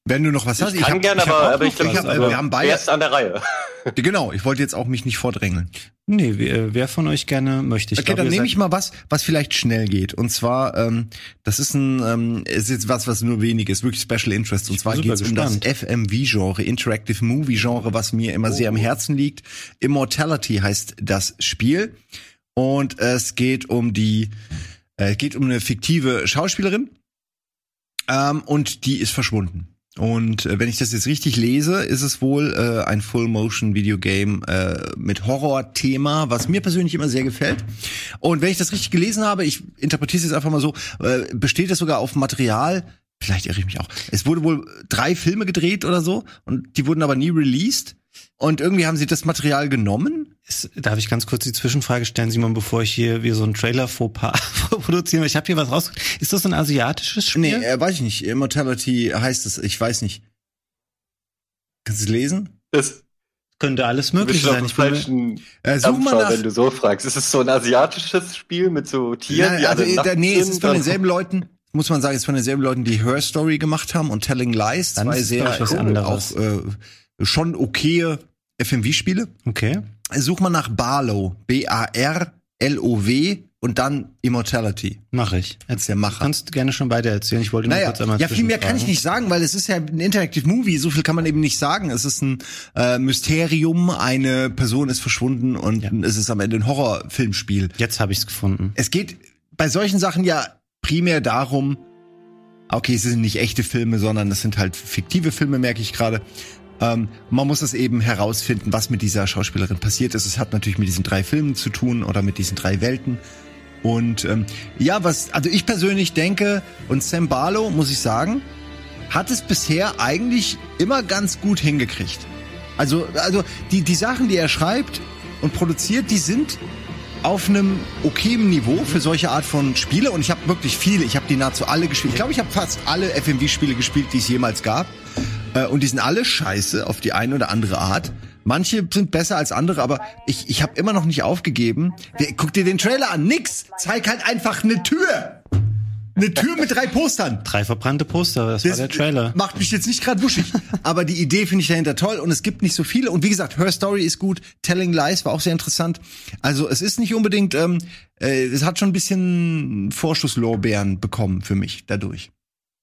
wenn du noch was ich hast, ich kann gerne, aber, aber ich glaube, hab, wir haben beide erst an der Reihe. Genau, ich wollte jetzt auch mich nicht vordrängeln. Nee, wer, wer von euch gerne möchte ich. Okay, glaub, dann nehme ich mal was, was vielleicht schnell geht. Und zwar, ähm, das ist ein, ähm, ist jetzt was, was nur wenig ist, wirklich Special Interest. Und zwar geht es um das FMV-Genre, Interactive Movie-Genre, was mir immer oh. sehr am oh. Herzen liegt. Immortality heißt das Spiel. Und es geht um die, äh, geht um eine fiktive Schauspielerin. Ähm, und die ist verschwunden. Und äh, wenn ich das jetzt richtig lese, ist es wohl äh, ein Full-Motion-Video-Game äh, mit Horror-Thema, was mir persönlich immer sehr gefällt. Und wenn ich das richtig gelesen habe, ich interpretiere es jetzt einfach mal so, äh, besteht es sogar auf Material, vielleicht irre ich mich auch. Es wurde wohl drei Filme gedreht oder so und die wurden aber nie released. Und irgendwie haben sie das Material genommen. Ist, darf ich ganz kurz die Zwischenfrage stellen, Simon, bevor ich hier wie so ein Trailer Fauxpas produziere? Ich habe hier was raus. Ist das ein asiatisches Spiel? Nee, äh, weiß ich nicht. Immortality heißt es. Ich weiß nicht. Kannst du es lesen? Das könnte alles möglich sein. Ich falschen äh, such mal nach, wenn du so fragst. Ist es so ein asiatisches Spiel mit so Tieren, ja, die also, Nee, es ist von denselben Leuten muss man sagen, es ist von denselben Leuten, die Her Story gemacht haben und Telling Lies, Dann zwei sehr cool, auch äh, schon okaye FMV-Spiele. Okay. Such mal nach Barlow. B-A-R-L-O-W und dann Immortality. Mach ich. Als der Macher. Kannst gerne schon weiter erzählen. Ich wollte nur naja, kurz einmal Ja, viel mehr kann ich nicht sagen, weil es ist ja ein Interactive Movie. So viel kann man eben nicht sagen. Es ist ein äh, Mysterium. Eine Person ist verschwunden und ja. es ist am Ende ein Horrorfilmspiel. Jetzt habe ich es gefunden. Es geht bei solchen Sachen ja primär darum, okay, es sind nicht echte Filme, sondern es sind halt fiktive Filme, merke ich gerade. Ähm, man muss es eben herausfinden, was mit dieser Schauspielerin passiert ist. Es hat natürlich mit diesen drei Filmen zu tun oder mit diesen drei Welten. Und ähm, ja, was, also ich persönlich denke, und Sam Barlow, muss ich sagen, hat es bisher eigentlich immer ganz gut hingekriegt. Also, also die, die Sachen, die er schreibt und produziert, die sind auf einem okayen Niveau für solche Art von Spiele und ich habe wirklich viele, ich habe die nahezu alle gespielt. Ich glaube, ich habe fast alle FMV-Spiele gespielt, die es jemals gab. Äh, und die sind alle scheiße auf die eine oder andere Art. Manche sind besser als andere, aber ich, ich habe immer noch nicht aufgegeben. Guck dir den Trailer an. Nix. Zeig halt einfach eine Tür. Eine Tür mit drei Postern. Drei verbrannte Poster, das, das war der Trailer. Macht mich jetzt nicht gerade wuschig. aber die Idee finde ich dahinter toll und es gibt nicht so viele. Und wie gesagt, Her Story ist gut. Telling Lies war auch sehr interessant. Also es ist nicht unbedingt, ähm, äh, es hat schon ein bisschen Vorschusslorbeeren bekommen für mich dadurch.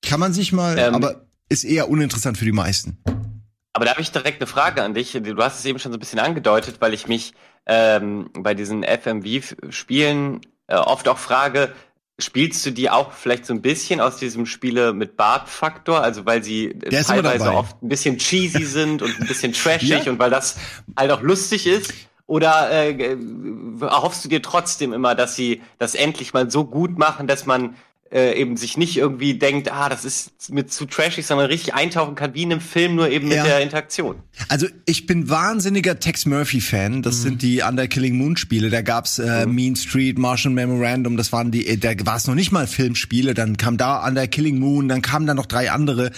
Kann man sich mal, ähm, aber ist eher uninteressant für die meisten. Aber da habe ich direkt eine Frage an dich. Du hast es eben schon so ein bisschen angedeutet, weil ich mich ähm, bei diesen FMV-Spielen äh, oft auch frage, spielst du die auch vielleicht so ein bisschen aus diesem Spiele mit Bart-Faktor? Also weil sie Der teilweise oft ein bisschen cheesy sind und ein bisschen trashig ja? und weil das halt auch lustig ist? Oder äh, erhoffst du dir trotzdem immer, dass sie das endlich mal so gut machen, dass man äh, eben sich nicht irgendwie denkt, ah, das ist mit zu trashig, sondern richtig eintauchen kann, wie in einem Film, nur eben Ja. mit der Interaktion. Also ich bin wahnsinniger Tex Murphy-Fan. Das sind die Under Killing Moon-Spiele. Da gab's äh, Mean Street, Martian Memorandum, das waren die, da war es noch nicht mal Filmspiele, dann kam da Under Killing Moon, dann kamen da noch drei andere.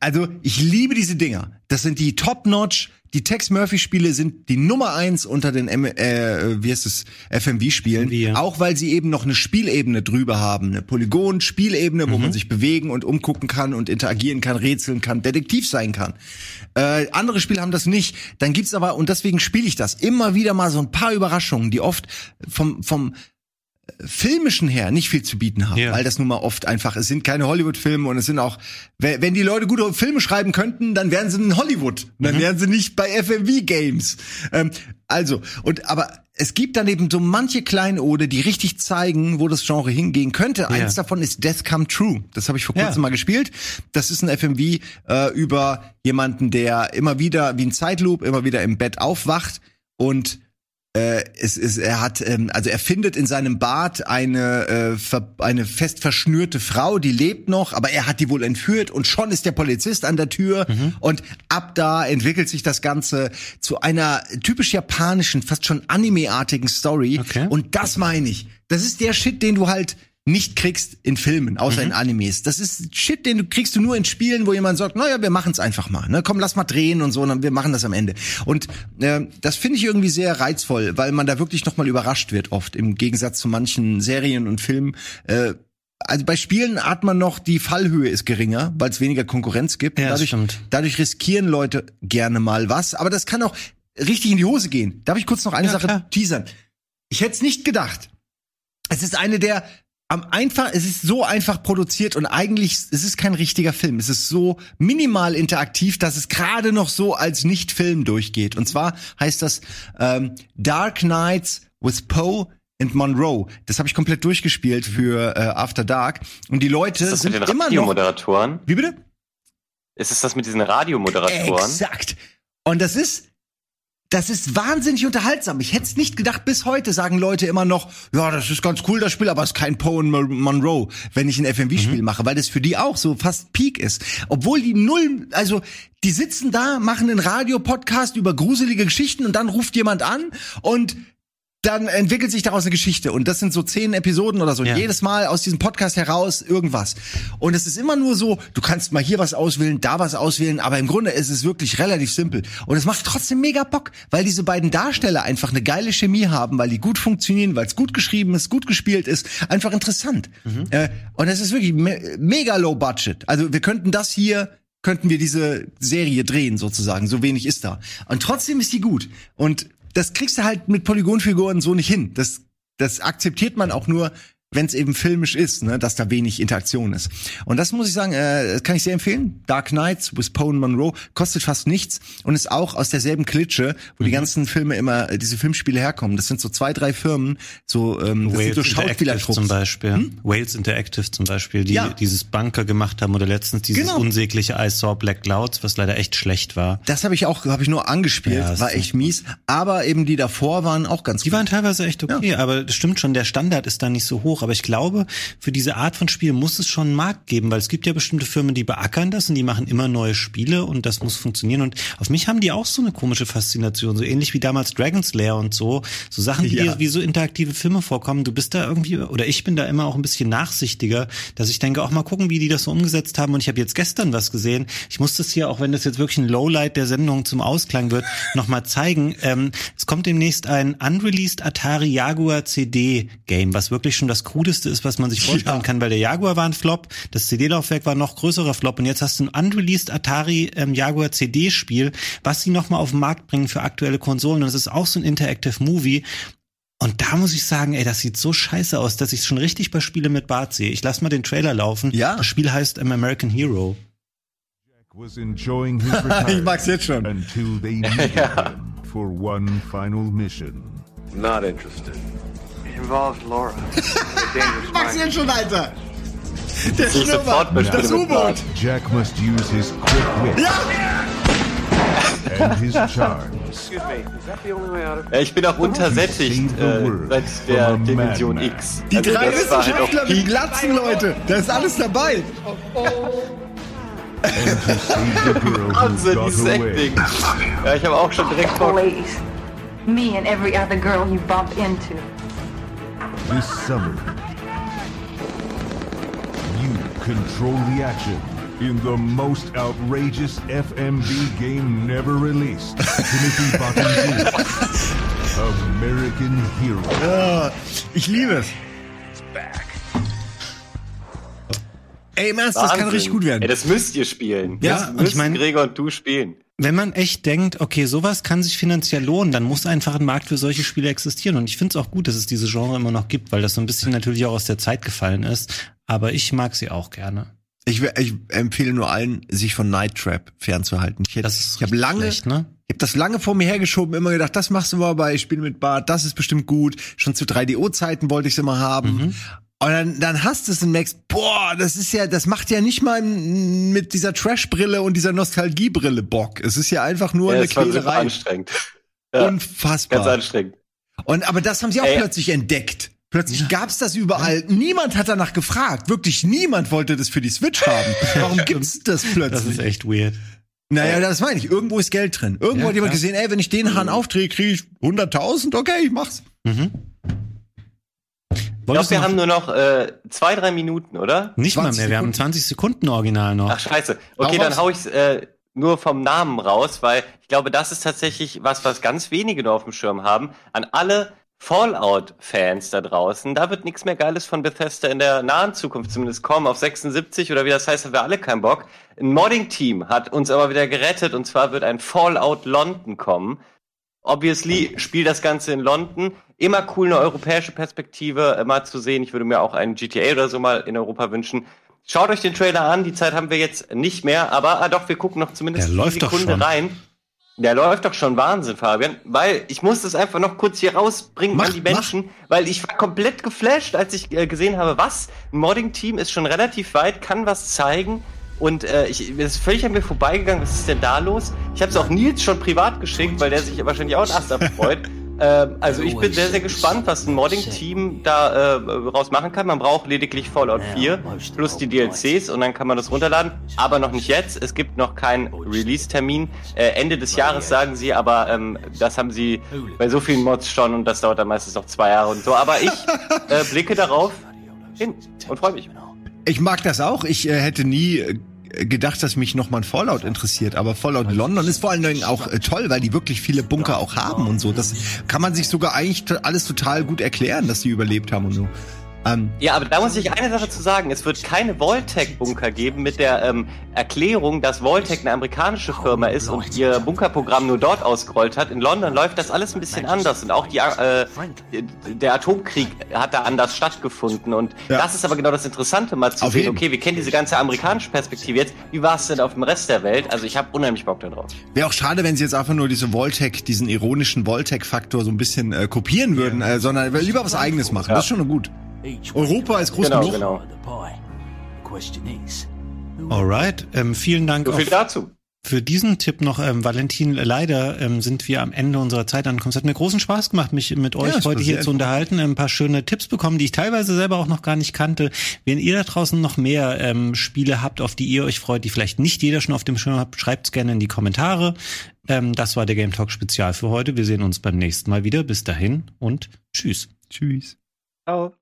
Also ich liebe diese Dinger. Das sind die Top-Notch. Die Tex Murphy-Spiele sind die Nummer eins unter den M äh, wie heißt es. FMV, ja. Auch weil sie eben noch eine Spielebene drüber haben. Eine Polygon-Spielebene, wo man sich bewegen und umgucken kann und interagieren kann, rätseln kann, Detektiv sein kann. Äh, andere Spiele haben das nicht. Dann gibt's aber, und deswegen spiele ich das, immer wieder mal so ein paar Überraschungen, die oft vom, vom filmischen her nicht viel zu bieten haben, Ja. weil das nun mal oft einfach, es sind keine Hollywood-Filme und es sind auch, we- wenn die Leute gute Filme schreiben könnten, dann wären sie in Hollywood, dann wären sie nicht bei FMV-Games. Ähm, also, und aber es gibt dann eben so manche Kleinode, die richtig zeigen, wo das Genre hingehen könnte. Eins davon ist Death Come True. Das habe ich vor Ja. kurzem mal gespielt. Das ist ein FMV äh, über jemanden, der immer wieder wie ein Zeitloop immer wieder im Bett aufwacht und äh, es ist, er hat, ähm, also er findet in seinem Bad eine, äh, eine fest verschnürte Frau, die lebt noch, aber er hat die wohl entführt und schon ist der Polizist an der Tür und ab da entwickelt sich das Ganze zu einer typisch japanischen, fast schon anime-artigen Story Okay. und das meine ich. Das ist der Shit, den du halt nicht kriegst in Filmen, außer in Animes. Das ist Shit, den du kriegst du nur in Spielen, wo jemand sagt, naja, wir machen es einfach mal. Ne? Komm, lass mal drehen und so, und dann wir machen das am Ende. Und äh, das finde ich irgendwie sehr reizvoll, weil man da wirklich noch mal überrascht wird oft, im Gegensatz zu manchen Serien und Filmen. Äh, also bei Spielen hat man noch, die Fallhöhe ist geringer, weil es weniger Konkurrenz gibt. Ja, dadurch, stimmt. dadurch riskieren Leute gerne mal was, aber das kann auch richtig in die Hose gehen. Darf ich kurz noch eine Ja, Sache klar. teasern? Ich hätte es nicht gedacht. Es ist eine der am einfach, es ist so einfach produziert und eigentlich, es ist kein richtiger Film. Es ist so minimal interaktiv, dass es gerade noch so als Nicht-Film durchgeht. Und zwar heißt das ähm, Dark Knights with Poe and Monroe. Das habe ich komplett durchgespielt für äh, After Dark. Und die Leute das sind immer noch. Radiomoderatoren? Wie bitte? Ist es das mit diesen Radiomoderatoren? Exakt. Und das ist, das ist wahnsinnig unterhaltsam. Ich hätte es nicht gedacht, bis heute sagen Leute immer noch, ja, das ist ganz cool, das Spiel, aber es ist kein Poe Monroe, wenn ich ein FMV-Spiel mache, weil das für die auch so fast Peak ist. Obwohl die null, also die sitzen da, machen einen Radiopodcast über gruselige Geschichten und dann ruft jemand an und dann entwickelt sich daraus eine Geschichte. Und das sind so zehn Episoden oder so. Ja. Jedes Mal aus diesem Podcast heraus irgendwas. Und es ist immer nur so, du kannst mal hier was auswählen, da was auswählen, aber im Grunde ist es wirklich relativ simpel. Und es macht trotzdem mega Bock, weil diese beiden Darsteller einfach eine geile Chemie haben, weil die gut funktionieren, weil es gut geschrieben ist, gut gespielt ist. Einfach interessant. Äh, und es ist wirklich me mega low budget. Also wir könnten das hier könnten wir diese Serie drehen sozusagen. So wenig ist da. Und trotzdem ist die gut. Und das kriegst du halt mit Polygonfiguren so nicht hin. Das, das akzeptiert man auch nur, wenn es eben filmisch ist, ne, dass da wenig Interaktion ist. Und das muss ich sagen, äh, kann ich sehr empfehlen. Dark Knights with Poe and Monroe kostet fast nichts und ist auch aus derselben Klitsche, wo die ganzen Filme immer, äh, diese Filmspiele herkommen. Das sind so zwei, drei Firmen, so, ähm, das sind so Wales Interactive Schauspielertrupps. zum Beispiel. Wales Interactive zum Beispiel, die Ja. dieses Bunker gemacht haben oder letztens dieses Genau. unsägliche I Saw Black Clouds, was leider echt schlecht war. Das habe ich auch, habe ich nur angespielt, Ja, war echt mies. Aber eben die davor waren auch ganz Die waren teilweise echt okay, aber das stimmt schon, der Standard ist da nicht so hoch. Aber ich glaube, für diese Art von Spiel muss es schon einen Markt geben, weil es gibt ja bestimmte Firmen, die beackern das und die machen immer neue Spiele und das muss funktionieren. Und auf mich haben die auch so eine komische Faszination, so ähnlich wie damals Dragon's Lair und so. So Sachen, die Ja. wie so interaktive Filme vorkommen. Du bist da irgendwie, oder ich bin da immer auch ein bisschen nachsichtiger, dass ich denke, auch mal gucken, wie die das so umgesetzt haben. Und ich habe jetzt gestern was gesehen. Ich muss das hier, auch wenn das jetzt wirklich ein Lowlight der Sendung zum Ausklang wird, nochmal zeigen. Ähm, es kommt demnächst ein unreleased Atari Jaguar CD Game, was wirklich schon das Crudeste ist, was man sich vorstellen kann, weil der Jaguar war ein Flop, das CD-Laufwerk war ein noch größerer Flop und jetzt hast du ein unreleased Atari ähm, Jaguar CD Spiel, was sie nochmal auf den Markt bringen für aktuelle Konsolen und es ist auch so ein Interactive Movie und da muss ich sagen, ey, das sieht so scheiße aus, dass ich es schon richtig bei Spiele mit Bart sehe. Ich lass mal den Trailer laufen. Ja. Das Spiel heißt ähm, American Hero. was enjoying his retirement Ich mag's jetzt schon. until they needed him for one final mission. Not interested. It involves Laura. mind. jetzt schon, Alter? Der Schnurrbart, das U-Boot. Jack must use his quick wit Ja! and his charms. Excuse me, is that the only way out of Ja, ich bin auch untersättigt äh, seit der Dimension X. Die Also drei war halt Wissenschaftler mit. Glatzen, Leute. Da ist alles dabei. Wahnsinn, dieses. Acting. Ja, ich habe auch schon direkt Bock. Please. Me and every other girl you bump into. This summer, you control the action in the most outrageous FMV game never released. Timothy Bottom's American Hero. Ah, ich liebe es. Ey, Ernst, das kann richtig gut werden. Ey, das müsst ihr spielen. Ja, das müssen ich mein- Gregor und du spielen. Wenn man echt denkt, okay, sowas kann sich finanziell lohnen, dann muss einfach ein Markt für solche Spiele existieren. Und ich finde es auch gut, dass es diese Genre immer noch gibt, weil das so ein bisschen natürlich auch aus der Zeit gefallen ist. Aber ich mag sie auch gerne. Ich, ich empfehle nur allen, sich von Night Trap fernzuhalten. Ich, hätte- ich habe lange, schlecht, ne? ich habe das lange vor mir hergeschoben, immer gedacht, das machst du mal bei Spiel mit Bart, das ist bestimmt gut. Schon zu 3DO-Zeiten wollte ich es immer haben. Mhm. Und dann, dann hast du es und merkst, boah, das ist ja, das macht ja nicht mal mit dieser Trash-Brille und dieser Nostalgie-Brille Bock. Es ist ja einfach nur Ja, eine Quälerei. anstrengend. Ja, ganz Unfassbar. anstrengend. Und aber das haben sie auch Ey. plötzlich entdeckt. Plötzlich gab's das überall. Niemand hat danach gefragt. Wirklich niemand wollte das für die Switch haben. Warum gibt's das plötzlich? Das ist echt weird. Naja, das meine ich. Irgendwo ist Geld drin. Irgendwo Ja, hat jemand klar. gesehen, ey, wenn ich den Hahn aufdrehe, kriege ich 100.000. Okay, ich mach's. Mhm. Ich glaube, wir haben nur noch äh, zwei, drei Minuten, oder? nicht mal 20 mehr, wir haben 20 Sekunden original noch. Ach, scheiße. Okay, Hau dann hau ich's äh, nur vom Namen raus, weil ich glaube, das ist tatsächlich was, was ganz wenige nur auf dem Schirm haben. An alle Fallout-Fans da draußen, da wird nichts mehr Geiles von Bethesda in der nahen Zukunft zumindest kommen. Auf 76 oder wie das heißt, haben wir alle keinen Bock. Ein Modding-Team hat uns aber wieder gerettet und zwar wird ein Fallout London kommen. Obviously spielt das Ganze in London. Immer cool, eine europäische Perspektive äh, mal zu sehen. Ich würde mir auch einen GTA oder so mal in Europa wünschen. Schaut euch den Trailer an. Die Zeit haben wir jetzt nicht mehr, aber ah, doch, wir gucken noch zumindest eine Sekunde rein. Der läuft doch schon Wahnsinn, Fabian. Weil ich muss das einfach noch kurz hier rausbringen Mach, an die Menschen, weil ich war komplett geflasht, als ich äh, gesehen habe, was ein Modding-Team ist schon relativ weit, kann was zeigen. Und äh, ich es ist völlig an mir vorbeigegangen. Was ist denn da los? Ich habe es auch Nils schon privat geschickt, weil der sich wahrscheinlich auch einen Ast abfreut. ähm, also ich bin sehr, sehr gespannt, was ein Modding-Team da äh, raus machen kann. Man braucht lediglich Fallout 4 plus die DLCs und dann kann man das runterladen. Aber noch nicht jetzt. Es gibt noch keinen Release-Termin. Äh, Ende des Jahres sagen sie, aber ähm, das haben sie bei so vielen Mods schon und das dauert dann meistens noch zwei Jahre und so. Aber ich äh, blicke darauf hin und freue mich. Ich mag das auch. Ich äh, hätte nie äh, gedacht, dass mich noch mal ein Fallout interessiert. Aber Fallout London ist vor allen Dingen auch äh, toll, weil die wirklich viele Bunker auch haben und so. Das kann man sich sogar eigentlich alles total gut erklären, dass die überlebt haben und so. Ähm, Ja, aber da muss ich eine Sache zu sagen. Es wird keine Voltec-Bunker geben mit der ähm, Erklärung, dass Voltec eine amerikanische Firma ist und ihr Bunkerprogramm nur dort ausgerollt hat. In London läuft das alles ein bisschen anders und auch die, äh, der Atomkrieg hat da anders stattgefunden. Und Ja. das ist aber genau das Interessante, mal zu Auf sehen, jeden. okay, wir kennen diese ganze amerikanische Perspektive jetzt. Wie war es denn auf dem Rest der Welt? Also ich habe unheimlich Bock darauf. Wäre auch schade, wenn sie jetzt einfach nur diese Voltec, diesen ironischen Voltec-Faktor so ein bisschen äh, kopieren würden, äh, sondern lieber was eigenes machen. Das ist schon gut. Europa ist groß Genau, genug. genau. Alright, ähm, vielen Dank So viel dazu. für diesen Tipp noch, ähm, Valentin. Leider ähm, sind wir am Ende unserer Zeit angekommen. Es hat mir großen Spaß gemacht, mich mit euch es war heute hier zu unterhalten. Ein paar schöne Tipps bekommen, die ich teilweise selber auch noch gar nicht kannte. Wenn ihr da draußen noch mehr ähm, Spiele habt, auf die ihr euch freut, die vielleicht nicht jeder schon auf dem Schirm habt, schreibt's gerne in die Kommentare. Ähm, das war der Game Talk Spezial für heute. Wir sehen uns beim nächsten Mal wieder. Bis dahin und tschüss. Tschüss. Ciao.